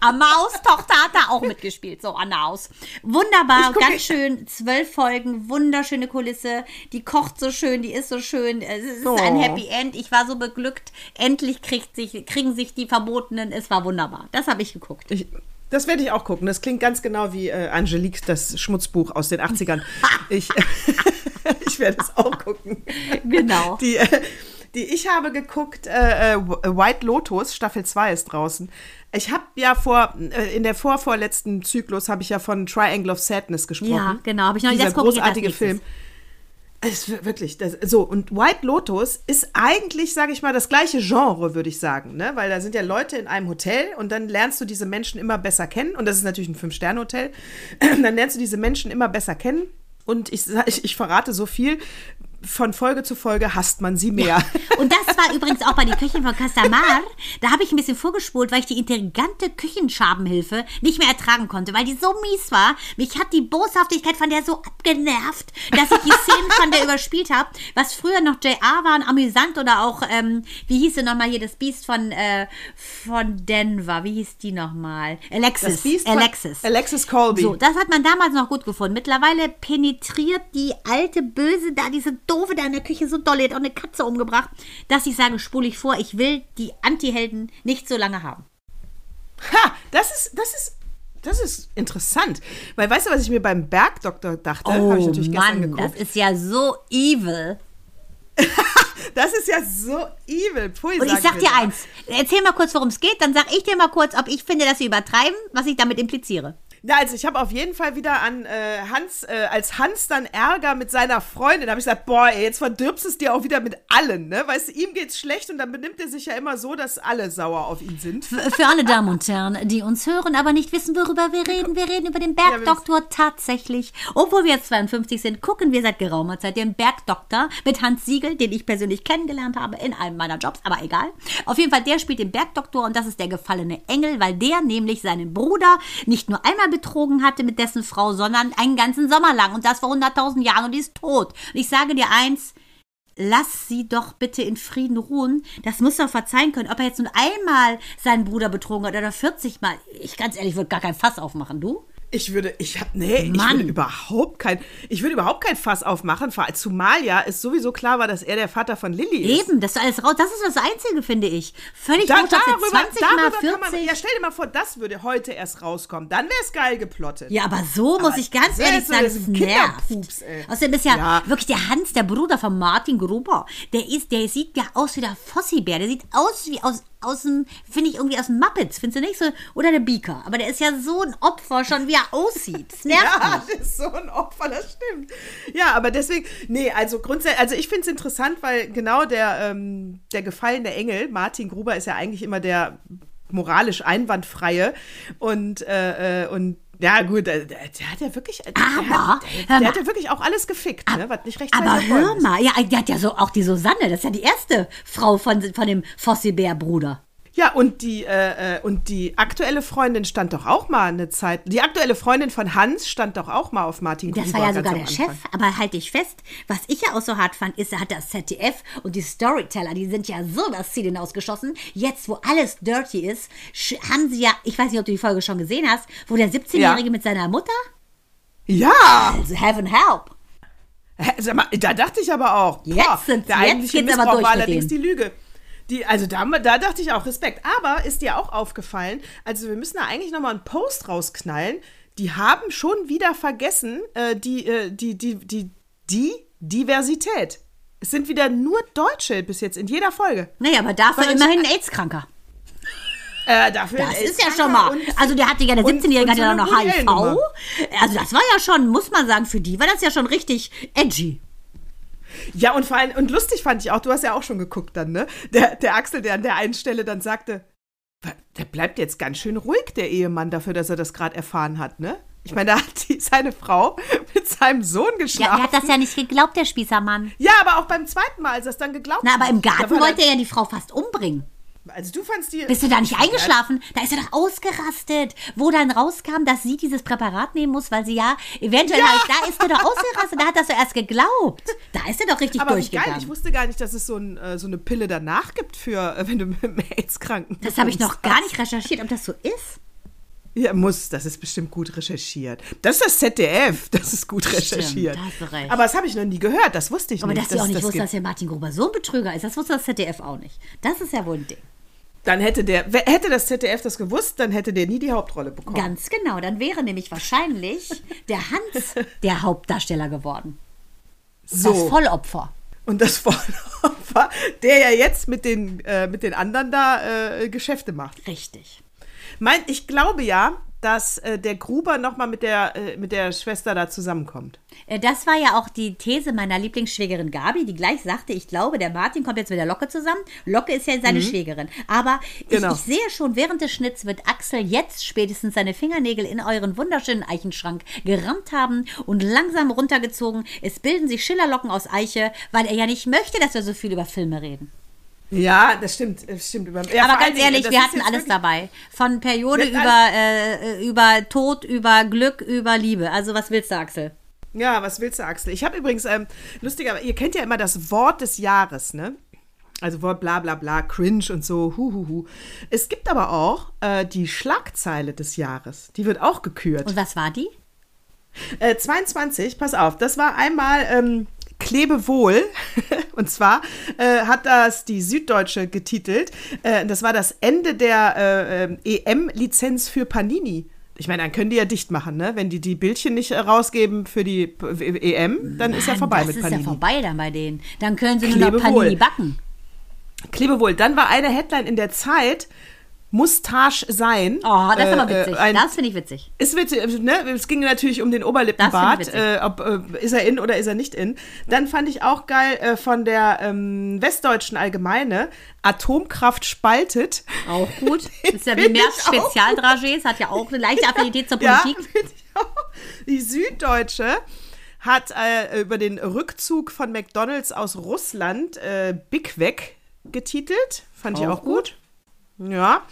Amaus Tochter hat da auch mitgespielt. So, Anaus. Wunderbar, ganz schön. Zwölf Folgen, wunderschöne Kulisse. Die kocht so schön, die ist so schön. Es ist oh. ein Happy End. Ich war so beglückt. Endlich kriegt sich, kriegen sich die Verbotenen. Es war wunderbar. Das habe ich geguckt. Ich, das werde ich auch gucken. Das klingt ganz genau wie äh, Angelique, das Schmutzbuch aus den 80ern. ich, ich werde es auch gucken. Genau. Die, äh, die ich habe geguckt, äh, äh White Lotus, Staffel 2 ist draußen. Ich habe ja vor, äh, in der vorvorletzten Zyklus habe ich ja von Triangle of Sadness gesprochen. Ja, genau, habe ich noch nicht Dieser großartige Film. Es ist wirklich, das, so, und White Lotus ist eigentlich, sage ich mal, das gleiche Genre, würde ich sagen, ne? Weil da sind ja Leute in einem Hotel und dann lernst du diese Menschen immer besser kennen. Und das ist natürlich ein Fünf-Sterne-Hotel. dann lernst du diese Menschen immer besser kennen. Und ich, ich, ich verrate so viel von Folge zu Folge hasst man sie mehr. Ja. Und das war übrigens auch bei den Köchen von Casamar. Da habe ich ein bisschen vorgespult, weil ich die intelligente Küchenschabenhilfe nicht mehr ertragen konnte, weil die so mies war. Mich hat die Boshaftigkeit von der so abgenervt, dass ich die Szenen von der überspielt habe. Was früher noch JR waren, amüsant oder auch, ähm, wie hieß sie nochmal hier, das Biest von, äh, von Denver. Wie hieß die nochmal? Alexis. Das Biest Alexis. Alexis Colby. So, das hat man damals noch gut gefunden. Mittlerweile penetriert die alte Böse da diese Doofe da in der Küche so doll, hat auch eine Katze umgebracht, dass ich sage, spule ich vor, ich will die Anti-Helden nicht so lange haben. Ha, das ist, das ist das ist interessant. Weil weißt du, was ich mir beim Bergdoktor dachte? Oh, ich natürlich Mann, geguckt. das ist ja so evil. das ist ja so evil. Pui, Und ich sag dir eins. Erzähl mal kurz, worum es geht. Dann sag ich dir mal kurz, ob ich finde, dass sie übertreiben, was ich damit impliziere. Ja, also ich habe auf jeden Fall wieder an äh, Hans, äh, als Hans dann Ärger mit seiner Freundin, habe ich gesagt, boah, ey, jetzt verdirbst es dir auch wieder mit allen, ne? Weißt du, ihm geht's schlecht und dann benimmt er sich ja immer so, dass alle sauer auf ihn sind. Für, für alle Damen und Herren, die uns hören, aber nicht wissen, worüber wir reden. Wir reden über den Bergdoktor ja, tatsächlich. Obwohl wir jetzt 52 sind, gucken wir seit geraumer Zeit den Bergdoktor mit Hans Siegel, den ich persönlich kennengelernt habe in einem meiner Jobs, aber egal. Auf jeden Fall, der spielt den Bergdoktor und das ist der gefallene Engel, weil der nämlich seinen Bruder nicht nur einmal betrogen hatte mit dessen Frau, sondern einen ganzen Sommer lang und das vor 100.000 Jahren und die ist tot. Und ich sage dir eins, lass sie doch bitte in Frieden ruhen. Das muss doch verzeihen können. Ob er jetzt nun einmal seinen Bruder betrogen hat oder 40 Mal. Ich ganz ehrlich würde gar kein Fass aufmachen, du? Ich würde, ich habe, nee, Mann. ich würde überhaupt kein, ich würde überhaupt kein Fass aufmachen, zumal ja es sowieso klar war, dass er der Vater von Lilly ist. Eben, das ist alles raus, das ist das Einzige, finde ich. Völlig da, darüber, 20 darüber mal 40. Man, ja, stell dir mal vor, das würde heute erst rauskommen, dann wäre es geil geplottet. Ja, aber so aber muss ich ganz ehrlich sagen, es nervt. Ey. Außerdem ist ja, ja, wirklich der Hans, der Bruder von Martin Gruber, der ist, der sieht ja aus wie der Fossibär, der sieht aus wie aus aus dem, finde ich irgendwie aus dem Muppets, findest du nicht so? Oder der Beaker. Aber der ist ja so ein Opfer schon, wie er aussieht. Das nervt ja, mich. das ist so ein Opfer, das stimmt. Ja, aber deswegen, nee, also grundsätzlich, also ich finde es interessant, weil genau der, ähm, der gefallene Engel, Martin Gruber, ist ja eigentlich immer der moralisch einwandfreie und, äh, äh, und ja, gut, der, der hat ja wirklich, der, Aber, hat, der, mal. hat ja wirklich auch alles gefickt, ne, was nicht recht Aber hör mal, ja, die hat ja so auch die Susanne, das ist ja die erste Frau von, von dem Fossi-Bär-Bruder. Ja, und die, äh, äh, und die aktuelle Freundin stand doch auch mal eine Zeit. Die aktuelle Freundin von Hans stand doch auch mal auf Martin Das Gruber. war ja sogar der Anfang. Chef, aber halt dich fest, was ich ja auch so hart fand, ist, er hat das ZDF und die Storyteller, die sind ja so das Ziel hinausgeschossen. Jetzt, wo alles dirty ist, haben sie ja, ich weiß nicht, ob du die Folge schon gesehen hast, wo der 17-Jährige Ja. mit seiner Mutter, Ja, also heaven help. Mal, da dachte ich aber auch. Jetzt boah, sind- der jetzt eigentliche geht's aber Missbrauch durch war allerdings denen. die Lüge. Die, also da, da dachte ich auch Respekt. Aber ist dir auch aufgefallen, also wir müssen da eigentlich nochmal einen Post rausknallen. Die haben schon wieder vergessen, äh, die, äh, die, die, die, die Diversität. Es sind wieder nur Deutsche bis jetzt in jeder Folge. Naja, aber dafür Weil- immerhin ein AIDS-Kranker. Äh, dafür Das ist ja schon mal. Also der hatte ja, der und- 17-Jährige und hatte ja noch HIV. Also das war ja schon, muss man sagen, für die war das ja schon richtig edgy. Ja, und vor allem, und lustig fand ich auch, du hast ja auch schon geguckt dann, ne? Der, der Axel, der an der einen Stelle dann sagte, "Wa- der bleibt jetzt ganz schön ruhig, der Ehemann, dafür, dass er das gerade erfahren hat, ne? Ich meine, da hat die, seine Frau mit seinem Sohn Ja, geschlafen. der hat das ja nicht geglaubt, der Spießermann. Ja, aber auch beim zweiten Mal, als er es dann geglaubt Na, aber hat. im Garten wollte er ja die Frau fast umbringen. Also du fandst die... Bist du da nicht eingeschlafen? Da ist er doch ausgerastet. Wo dann rauskam, dass sie dieses Präparat nehmen muss, weil sie ja eventuell halt, da ist er doch ausgerastet. Da hat er so erst geglaubt. Da ist er doch richtig aber wie geil, durchgegangen. ich wusste gar nicht, dass es so, ein, äh, so eine Pille danach gibt für, äh, wenn du mit AIDS-Kranken das habe ich noch gar nicht recherchiert, ob das so ist. Ja, muss. Das ist bestimmt gut recherchiert. Das ist das ZDF. Das ist gut recherchiert. da du recht. Aber das habe ich noch nie gehört. Das wusste ich Aber nicht. dass sie auch nicht das wusste, dass der Martin Gruber so ein Betrüger ist, das wusste das ZDF auch nicht. Das ist ja wohl ein Ding. Dann hätte der, hätte das ZDF das gewusst, dann hätte der nie die Hauptrolle bekommen. Ganz genau. Dann wäre nämlich wahrscheinlich der Hans der Hauptdarsteller geworden. Das so. Vollopfer. Und das Vollopfer, der ja jetzt mit den, äh, mit den anderen da äh, Geschäfte macht. Richtig. Mein, ich glaube ja, dass äh, der Gruber nochmal mit der, äh, mit der Schwester da zusammenkommt. Äh, Das war ja auch die These meiner Lieblingsschwägerin Gabi, die gleich sagte, ich glaube, der Martin kommt jetzt mit der Locke zusammen. Locke ist ja seine Schwägerin. Aber ich, Genau. ich sehe schon, während des Schnitts wird Axel jetzt spätestens seine Fingernägel in euren wunderschönen Eichenschrank gerammt haben und langsam runtergezogen. Es bilden sich Schillerlocken aus Eiche, weil er ja nicht möchte, dass wir so viel über Filme reden. Ja, das stimmt. Das stimmt. Ja, Aber ganz ehrlich, wir hatten alles dabei. Von Periode über, äh, über Tod, über Glück, über Liebe. Also was willst du, Axel? Ja, was willst du, Axel? Ich habe übrigens, ähm, lustiger, ihr kennt ja immer das Wort des Jahres, ne? Also Wort bla bla bla, cringe und so, hu hu hu. Es gibt aber auch äh, die Schlagzeile des Jahres. Die wird auch gekürt. Und was war die? Äh, 22, pass auf, das war einmal ähm, Klebewohl. und zwar äh, hat das die Süddeutsche getitelt. Äh, das war das Ende der äh, ähm, EM-Lizenz für Panini. Ich meine, dann können die ja dicht machen, ne? Wenn die die Bildchen nicht äh, rausgeben für die EM, dann ist ja Mann, vorbei das mit ist Panini. ja vorbei dann bei denen. Dann können sie nur noch. Panini backen. Klebewohl. Dann war eine Headline in der Zeit, Mustache sein. Oh, das ist aber Äh, witzig. äh, ein- das finde ich witzig. Es, wird, ne, es ging natürlich um den Oberlippenbart, äh, ob, äh, ist er in oder ist er nicht in. Dann fand ich auch geil äh, von der ähm, Westdeutschen Allgemeine, Atomkraft spaltet. Auch gut. Ist ja wie mehr auch. Spezialdragés, hat ja auch eine leichte Affinität zur Ja, Politik. find ich auch. Die Süddeutsche hat äh, über den Rückzug von McDonalds aus Russland äh, Big Weg getitelt. Fand ich Auch auch gut. Ja.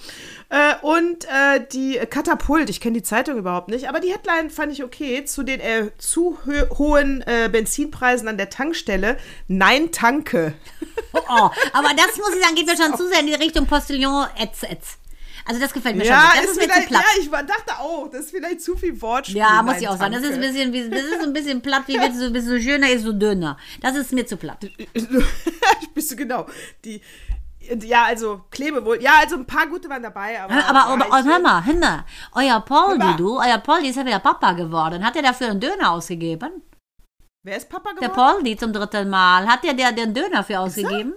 Äh, und äh, die Katapult, ich kenne die Zeitung überhaupt nicht, aber die Headline fand ich okay. Zu den äh, zu hö- hohen äh, Benzinpreisen an der Tankstelle. Nein, tanke. Oh, aber das muss ich sagen, geht mir schon zu sehr in die Richtung Postillon etz etz. Also das gefällt mir Ja, schon. Das ist ist, mir zu platt. ja, ich dachte auch, das ist vielleicht zu viel Wortspiel. Ja, muss ich auch sagen. Das ist ein bisschen, wie, das ist ein bisschen platt, wie willst du, so- bist du schöner, ist so dünner. Das ist mir zu platt. Bist du genau. Die, ja, also Klebewohl. Ja, also ein paar gute waren dabei, aber. Aber, aber, ich- hör mal, hör mal. Euer Poldi, du, euer Poldi ist ja wieder Papa geworden. Hat er dafür einen Döner ausgegeben? Wer ist Papa Der geworden? Poldi zum dritten Mal. Hat der, der den Döner für ausgegeben?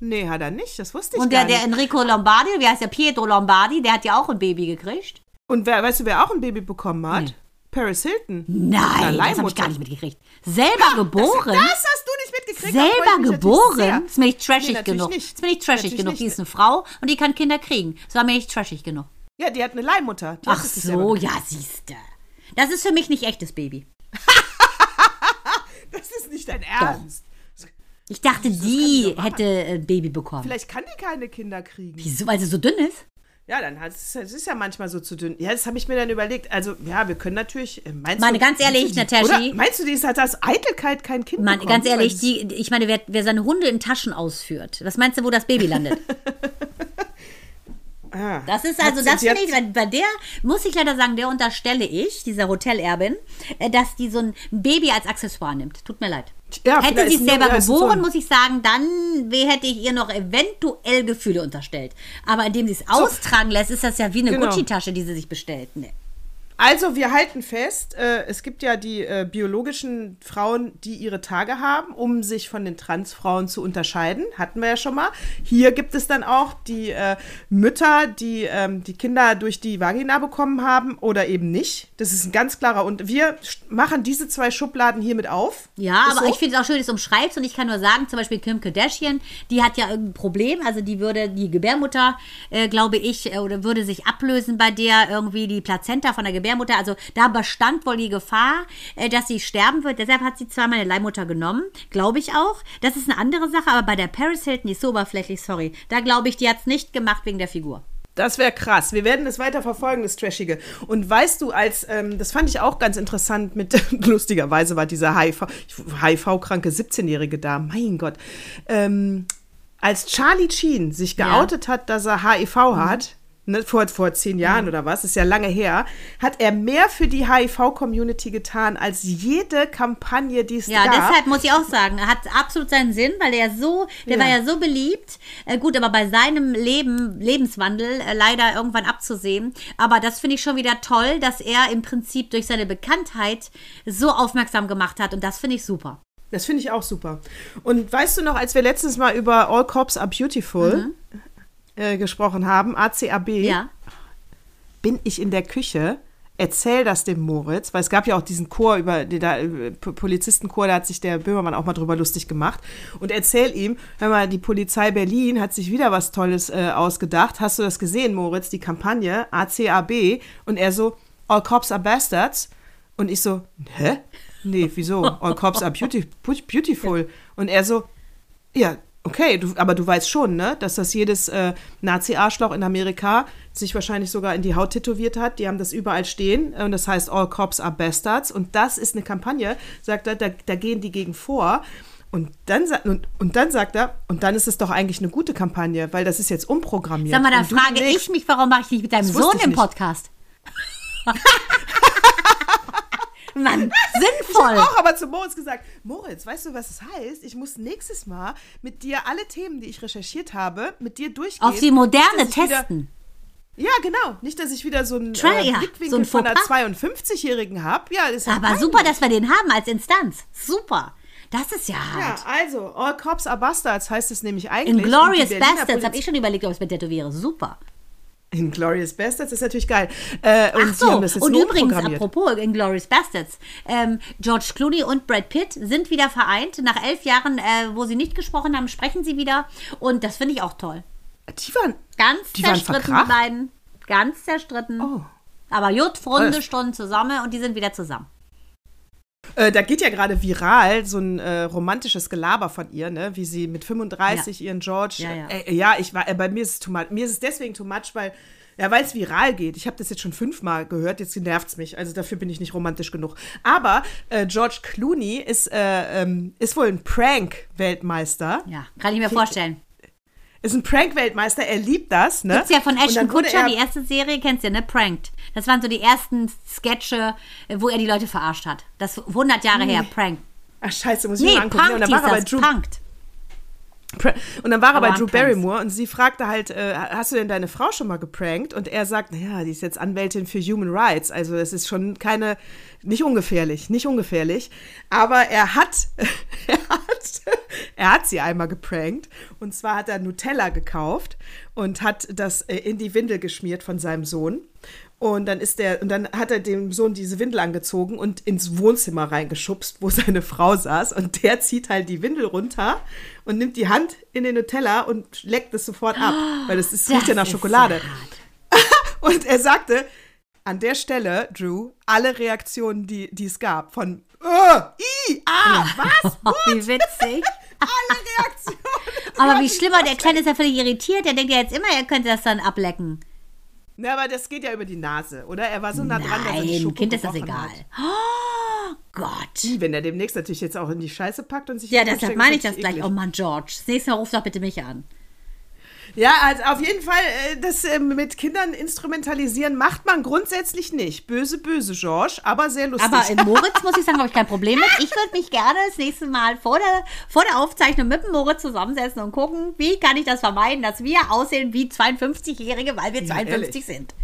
Nee, hat er nicht. Das wusste ich Und der, der nicht. Enrico Lombardi, wie heißt der Pietro Lombardi, der hat ja auch ein Baby gekriegt. Und wer, weißt du, wer auch ein Baby bekommen hat? Nee. Paris Hilton. Nein, das habe ich gar nicht mitgekriegt. Selber geboren? Das hast du nicht mitgekriegt. kriegt, dann freue ich Selber geboren? Ist mir nicht trashig Nee, genug. nicht. Ist mir nicht trashig Natürlich genug. nicht. Die ist eine Frau und die kann Kinder kriegen. Das war mir nicht trashig genug. Ja, die hat eine Leihmutter. Die Ach so, gekriegt. ja, siehste. Das ist für mich nicht echtes Baby. Das ist nicht dein Ernst. Ich dachte, die doch hätte ein Baby bekommen. Vielleicht kann die keine Kinder kriegen. Wieso? Weil sie so dünn ist? Ja, dann hat es ist ja manchmal so zu dünn. Ja, das habe ich mir dann überlegt. Also, ja, wir können natürlich. äh, Meinst Meine, du, ganz ehrlich, die- Nataschi- meinst du, die ist halt aus Eitelkeit kein Kind Mann, bekommen? ganz ehrlich, die, ich meine, wer, wer seine Hunde in Taschen ausführt, was meinst du, wo das Baby landet? Ah. Das ist also, das finde ich, bei, bei der, muss ich leider sagen, der unterstelle ich, dieser Hotelerbin, äh, dass die so ein Baby als Accessoire nimmt. Tut mir leid. Ja, hätte sie es selber so geboren, muss ich sagen, dann hätte ich ihr noch eventuell Gefühle unterstellt. Aber indem sie es austragen lässt, ist das ja wie eine Genau. Gucci-Tasche, die sie sich bestellt. Nee. Also, wir halten fest, äh, es gibt ja die äh, biologischen Frauen, die ihre Tage haben, um sich von den Transfrauen zu unterscheiden. Hatten wir ja schon mal. Hier gibt es dann auch die äh, Mütter, die ähm, die Kinder durch die Vagina bekommen haben oder eben nicht. Das ist ein ganz klarer. Und wir machen diese zwei Schubladen hiermit auf. Ja, Ist aber so? ich finde es auch schön, dass du umschreibst und ich kann nur sagen, zum Beispiel Kim Kardashian, die hat ja irgendein Problem, also die würde, die Gebärmutter, äh, glaube ich, äh, oder würde sich ablösen bei der irgendwie die Plazenta von der Gebärmutter, also da bestand wohl die Gefahr, äh, dass sie sterben wird, deshalb hat sie zweimal eine Leihmutter genommen, glaube ich auch. Das ist eine andere Sache, aber bei der Paris Hilton, die ist so oberflächlich, sorry, da glaube ich, die hat es nicht gemacht wegen der Figur. Das wäre krass. Wir werden es weiter verfolgen, das Trashige. Und weißt du, als, ähm, das fand ich auch ganz interessant mit, lustigerweise war dieser HIV, HIV-kranke 17-Jährige da, mein Gott. Ähm, als Charlie Sheen sich Ja. geoutet hat, dass er HIV hat, ne, vor, vor zehn Jahren oder was, ist ja lange her, hat er mehr für die HIV-Community getan als jede Kampagne, die es Ja, gab. deshalb muss ich auch sagen, hat absolut seinen Sinn, weil er so, der Ja. war ja so beliebt. Äh, gut, aber bei seinem Leben, Lebenswandel äh, leider irgendwann abzusehen. Aber das finde ich schon wieder toll, dass er im Prinzip durch seine Bekanntheit so aufmerksam gemacht hat und das finde ich super. Das finde ich auch super. Und weißt du noch, als wir letztens mal über All Cops Are Beautiful äh, gesprochen haben, ACAB, Ja. bin ich in der Küche, erzähl das dem Moritz, weil es gab ja auch diesen Chor über, den da, äh, Polizistenchor, da hat sich der Böhmermann auch mal drüber lustig gemacht. Und erzähl ihm, hör mal, die Polizei Berlin hat sich wieder was Tolles äh, ausgedacht. Hast du das gesehen, Moritz, die Kampagne ACAB? Und er so, All Cops Are Bastards. Und ich so, hä? Nee, wieso? All Cops Are beauty, Beautiful. Und er so, ja, okay, du, aber du weißt schon, ne, dass das jedes äh, Nazi-Arschloch in Amerika sich wahrscheinlich sogar in die Haut tätowiert hat. Die haben das überall stehen und das heißt All Cops are Bastards. Und das ist eine Kampagne, sagt er, da, da gehen die gegen vor. Und dann, und, und dann sagt er, und dann ist es doch eigentlich eine gute Kampagne, weil das ist jetzt umprogrammiert. Sag mal, da frage ich mich, warum mache ich nicht mit deinem Sohn im. Podcast? Mann, Ich sinnvoll. habe auch aber zu Moritz gesagt, Moritz, weißt du, was es heißt? Ich muss nächstes Mal mit dir alle Themen, die ich recherchiert habe, mit dir durchgehen. Auf die Moderne Nicht, ich wieder- testen. Ja, genau. Nicht, dass ich wieder so einen Try, äh, ja, Blickwinkel so ein von einer Fauxpas. 52-Jährigen habe. Ja, das ist ja Aber peinlich. super, dass wir den haben als Instanz. Super. Das ist ja Ja, hart. also, All Cops are Bastards heißt es nämlich eigentlich. Inglorious Bastards, habe ich schon überlegt, ob ich es mit tätowiere. Super. Inglorious Bastards ist natürlich geil. Äh, und Ach die so, und übrigens, apropos Inglourious Bastards, ähm, George Clooney und Brad Pitt sind wieder vereint. Nach elf Jahren, äh, wo sie nicht gesprochen haben, sprechen sie wieder. Und das finde ich auch toll. Die waren. Ganz Die waren zerstritten, die verkracht? beiden. Ganz zerstritten. Oh. Aber gut, Runde Was? Stunden zusammen und die sind wieder zusammen. Äh, da geht ja gerade viral so ein äh, romantisches Gelaber von ihr, ne? wie sie mit 35 ihren George. Ja, ja. Äh, ja ich war, äh, bei mir ist es too much. Mir ist es deswegen too much, weil. Ja, weil es viral geht. Ich habe das jetzt schon fünfmal gehört, jetzt nervt es mich. Also dafür bin ich nicht romantisch genug. Aber äh, George Clooney ist, äh, ähm, ist wohl ein Prank-Weltmeister. Ja, kann ich mir vorstellen. Ist ein Prank-Weltmeister, er liebt das, ne? Gibt's ja von Ashton Kutcher, er- die erste Serie, kennst du, ne? Pranked. Das waren so die ersten Sketche, wo er die Leute verarscht hat. Das 100 Jahre her, Pranked. Ach, scheiße, muss ich Nee, mir mal angucken. Ja, und Punked dann war er bei Drew, Punked. Und dann war er bei Drew. Barrymore und sie fragte halt, äh, hast du denn deine Frau schon mal geprankt? Und er sagt, naja, die ist jetzt Anwältin für Human Rights. Also das ist schon keine, nicht ungefährlich, nicht ungefährlich. Aber er hat, er hat er hat sie einmal geprankt. Und zwar hat er Nutella gekauft und hat das äh, in die Windel geschmiert von seinem Sohn. Und dann ist der, und dann hat er dem Sohn diese Windel angezogen und ins Wohnzimmer reingeschubst, wo seine Frau saß. Und der zieht halt die Windel runter und nimmt die Hand in den Nutella und leckt es sofort ab. Weil das, ist, riecht ja nach Schokolade. und er sagte, an der Stelle, Drew, alle Reaktionen, die, die es gab, von uh, i, ah, was? Oh, wie witzig. Alle Reaktionen. Aber wie schlimmer, der Kleine ist ja völlig irritiert. Der denkt ja jetzt immer, er könnte das dann ablecken. Na, aber das geht ja über die Nase, oder? Er war so nah dran, dass er die Schoko Kind ist das egal. Hat. Oh Gott. Wenn er demnächst natürlich jetzt auch in die Scheiße packt und sich Ja, deshalb meine ich das gleich. eklig. Oh Mann, George. Das nächste Mal ruf doch bitte mich an. Ja, also auf jeden Fall, äh, das äh, mit Kindern instrumentalisieren macht man grundsätzlich nicht. Böse, böse, George, aber sehr lustig. Aber in Moritz muss ich sagen, habe ich kein Problem mit. Ich würde mich gerne das nächste Mal vor der, vor der Aufzeichnung mit dem Moritz zusammensetzen und gucken, wie kann ich das vermeiden, dass wir aussehen wie 52-Jährige, weil wir 52 ehrlich. sind.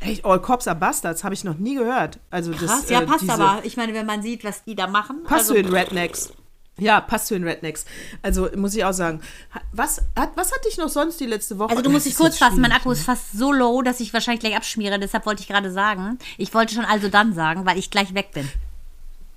Echt, All Cops are Bastards, habe ich noch nie gehört. Also das, Krass, ja, äh, passt aber. Ich meine, wenn man sieht, was die da machen. Passt also, zu den Rednecks. Ja, passt zu den Rednecks. Also muss ich auch sagen. Was hat, was hatte ich noch sonst die letzte Woche? Also du musst dich kurz fassen, mein Akku ist fast so low, dass ich wahrscheinlich gleich abschmiere. Deshalb wollte ich gerade sagen, ich wollte schon also dann sagen, weil ich gleich weg bin.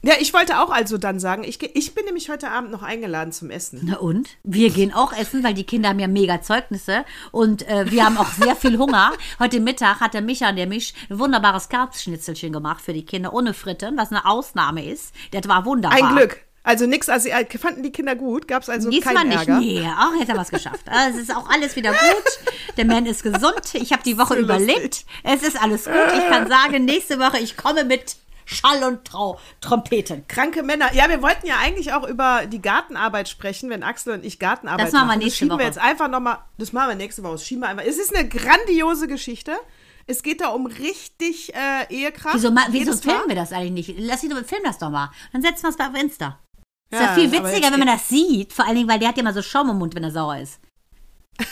Ja, ich wollte auch also dann sagen, ich, ich bin nämlich heute Abend noch eingeladen zum Essen. Na und? Wir gehen auch essen, weil die Kinder haben ja mega Zeugnisse und äh, wir haben auch sehr viel Hunger. Heute Mittag hat der Micha, der Misch, ein wunderbares Karpfschnitzelchen gemacht für die Kinder ohne Fritten, was eine Ausnahme ist. Das war wunderbar. Ein Glück. Also nix, also äh, fanden die Kinder gut? Gab es also Diesmal keinen nicht. Ärger? Nee, auch jetzt haben wir es geschafft. Also es ist auch alles wieder gut. Der Mann ist gesund. Ich habe die Woche So überlebt. Es ist alles gut. Ich kann sagen, nächste Woche, ich komme mit Schall und Trau Trompeten. Kranke Männer. Ja, wir wollten ja eigentlich auch über die Gartenarbeit sprechen, wenn Axel und ich Gartenarbeit Das machen wir machen. nächste das schieben Woche. wir jetzt einfach nochmal, das machen wir nächste Woche, das schieben wir einfach. Es ist eine grandiose Geschichte. Es geht da um richtig äh, Ehekraft. Wieso, wieso Mal. filmen wir das eigentlich nicht? Lass ihn doch, film das doch mal. Dann setzen wir es mal auf Insta. Ist Ja, ja viel witziger, wenn man das sieht. Vor allen Dingen, weil der hat ja immer so Schaum im Mund, wenn er sauer ist.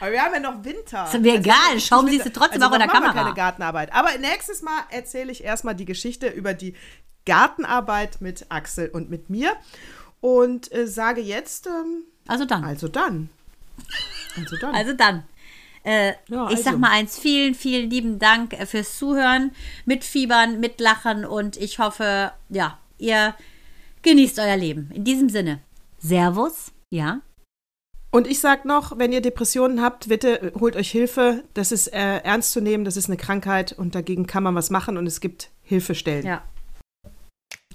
Aber wir haben ja noch Winter. Ist mir egal, Schaum ich will- siehst du trotzdem also auch in der machen wir Kamera. keine Gartenarbeit. Aber nächstes Mal erzähle ich erstmal die Geschichte über die Gartenarbeit mit Axel und mit mir. Und äh, sage jetzt, ähm, Also dann. also dann. Also dann. Also dann. Äh, Ja, Ich sag also. mal eins, vielen, vielen lieben Dank äh, fürs Zuhören, mitfiebern, mitlachen und ich hoffe, ja, ihr genießt euer Leben. In diesem Sinne, Servus, ja. Und ich sag noch, wenn ihr Depressionen habt, bitte äh, holt euch Hilfe. Das ist äh, ernst zu nehmen, das ist eine Krankheit und dagegen kann man was machen und es gibt Hilfestellen. Ja.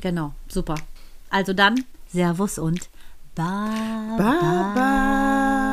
Genau, super. Also dann, Servus und Bye. Bye, bye.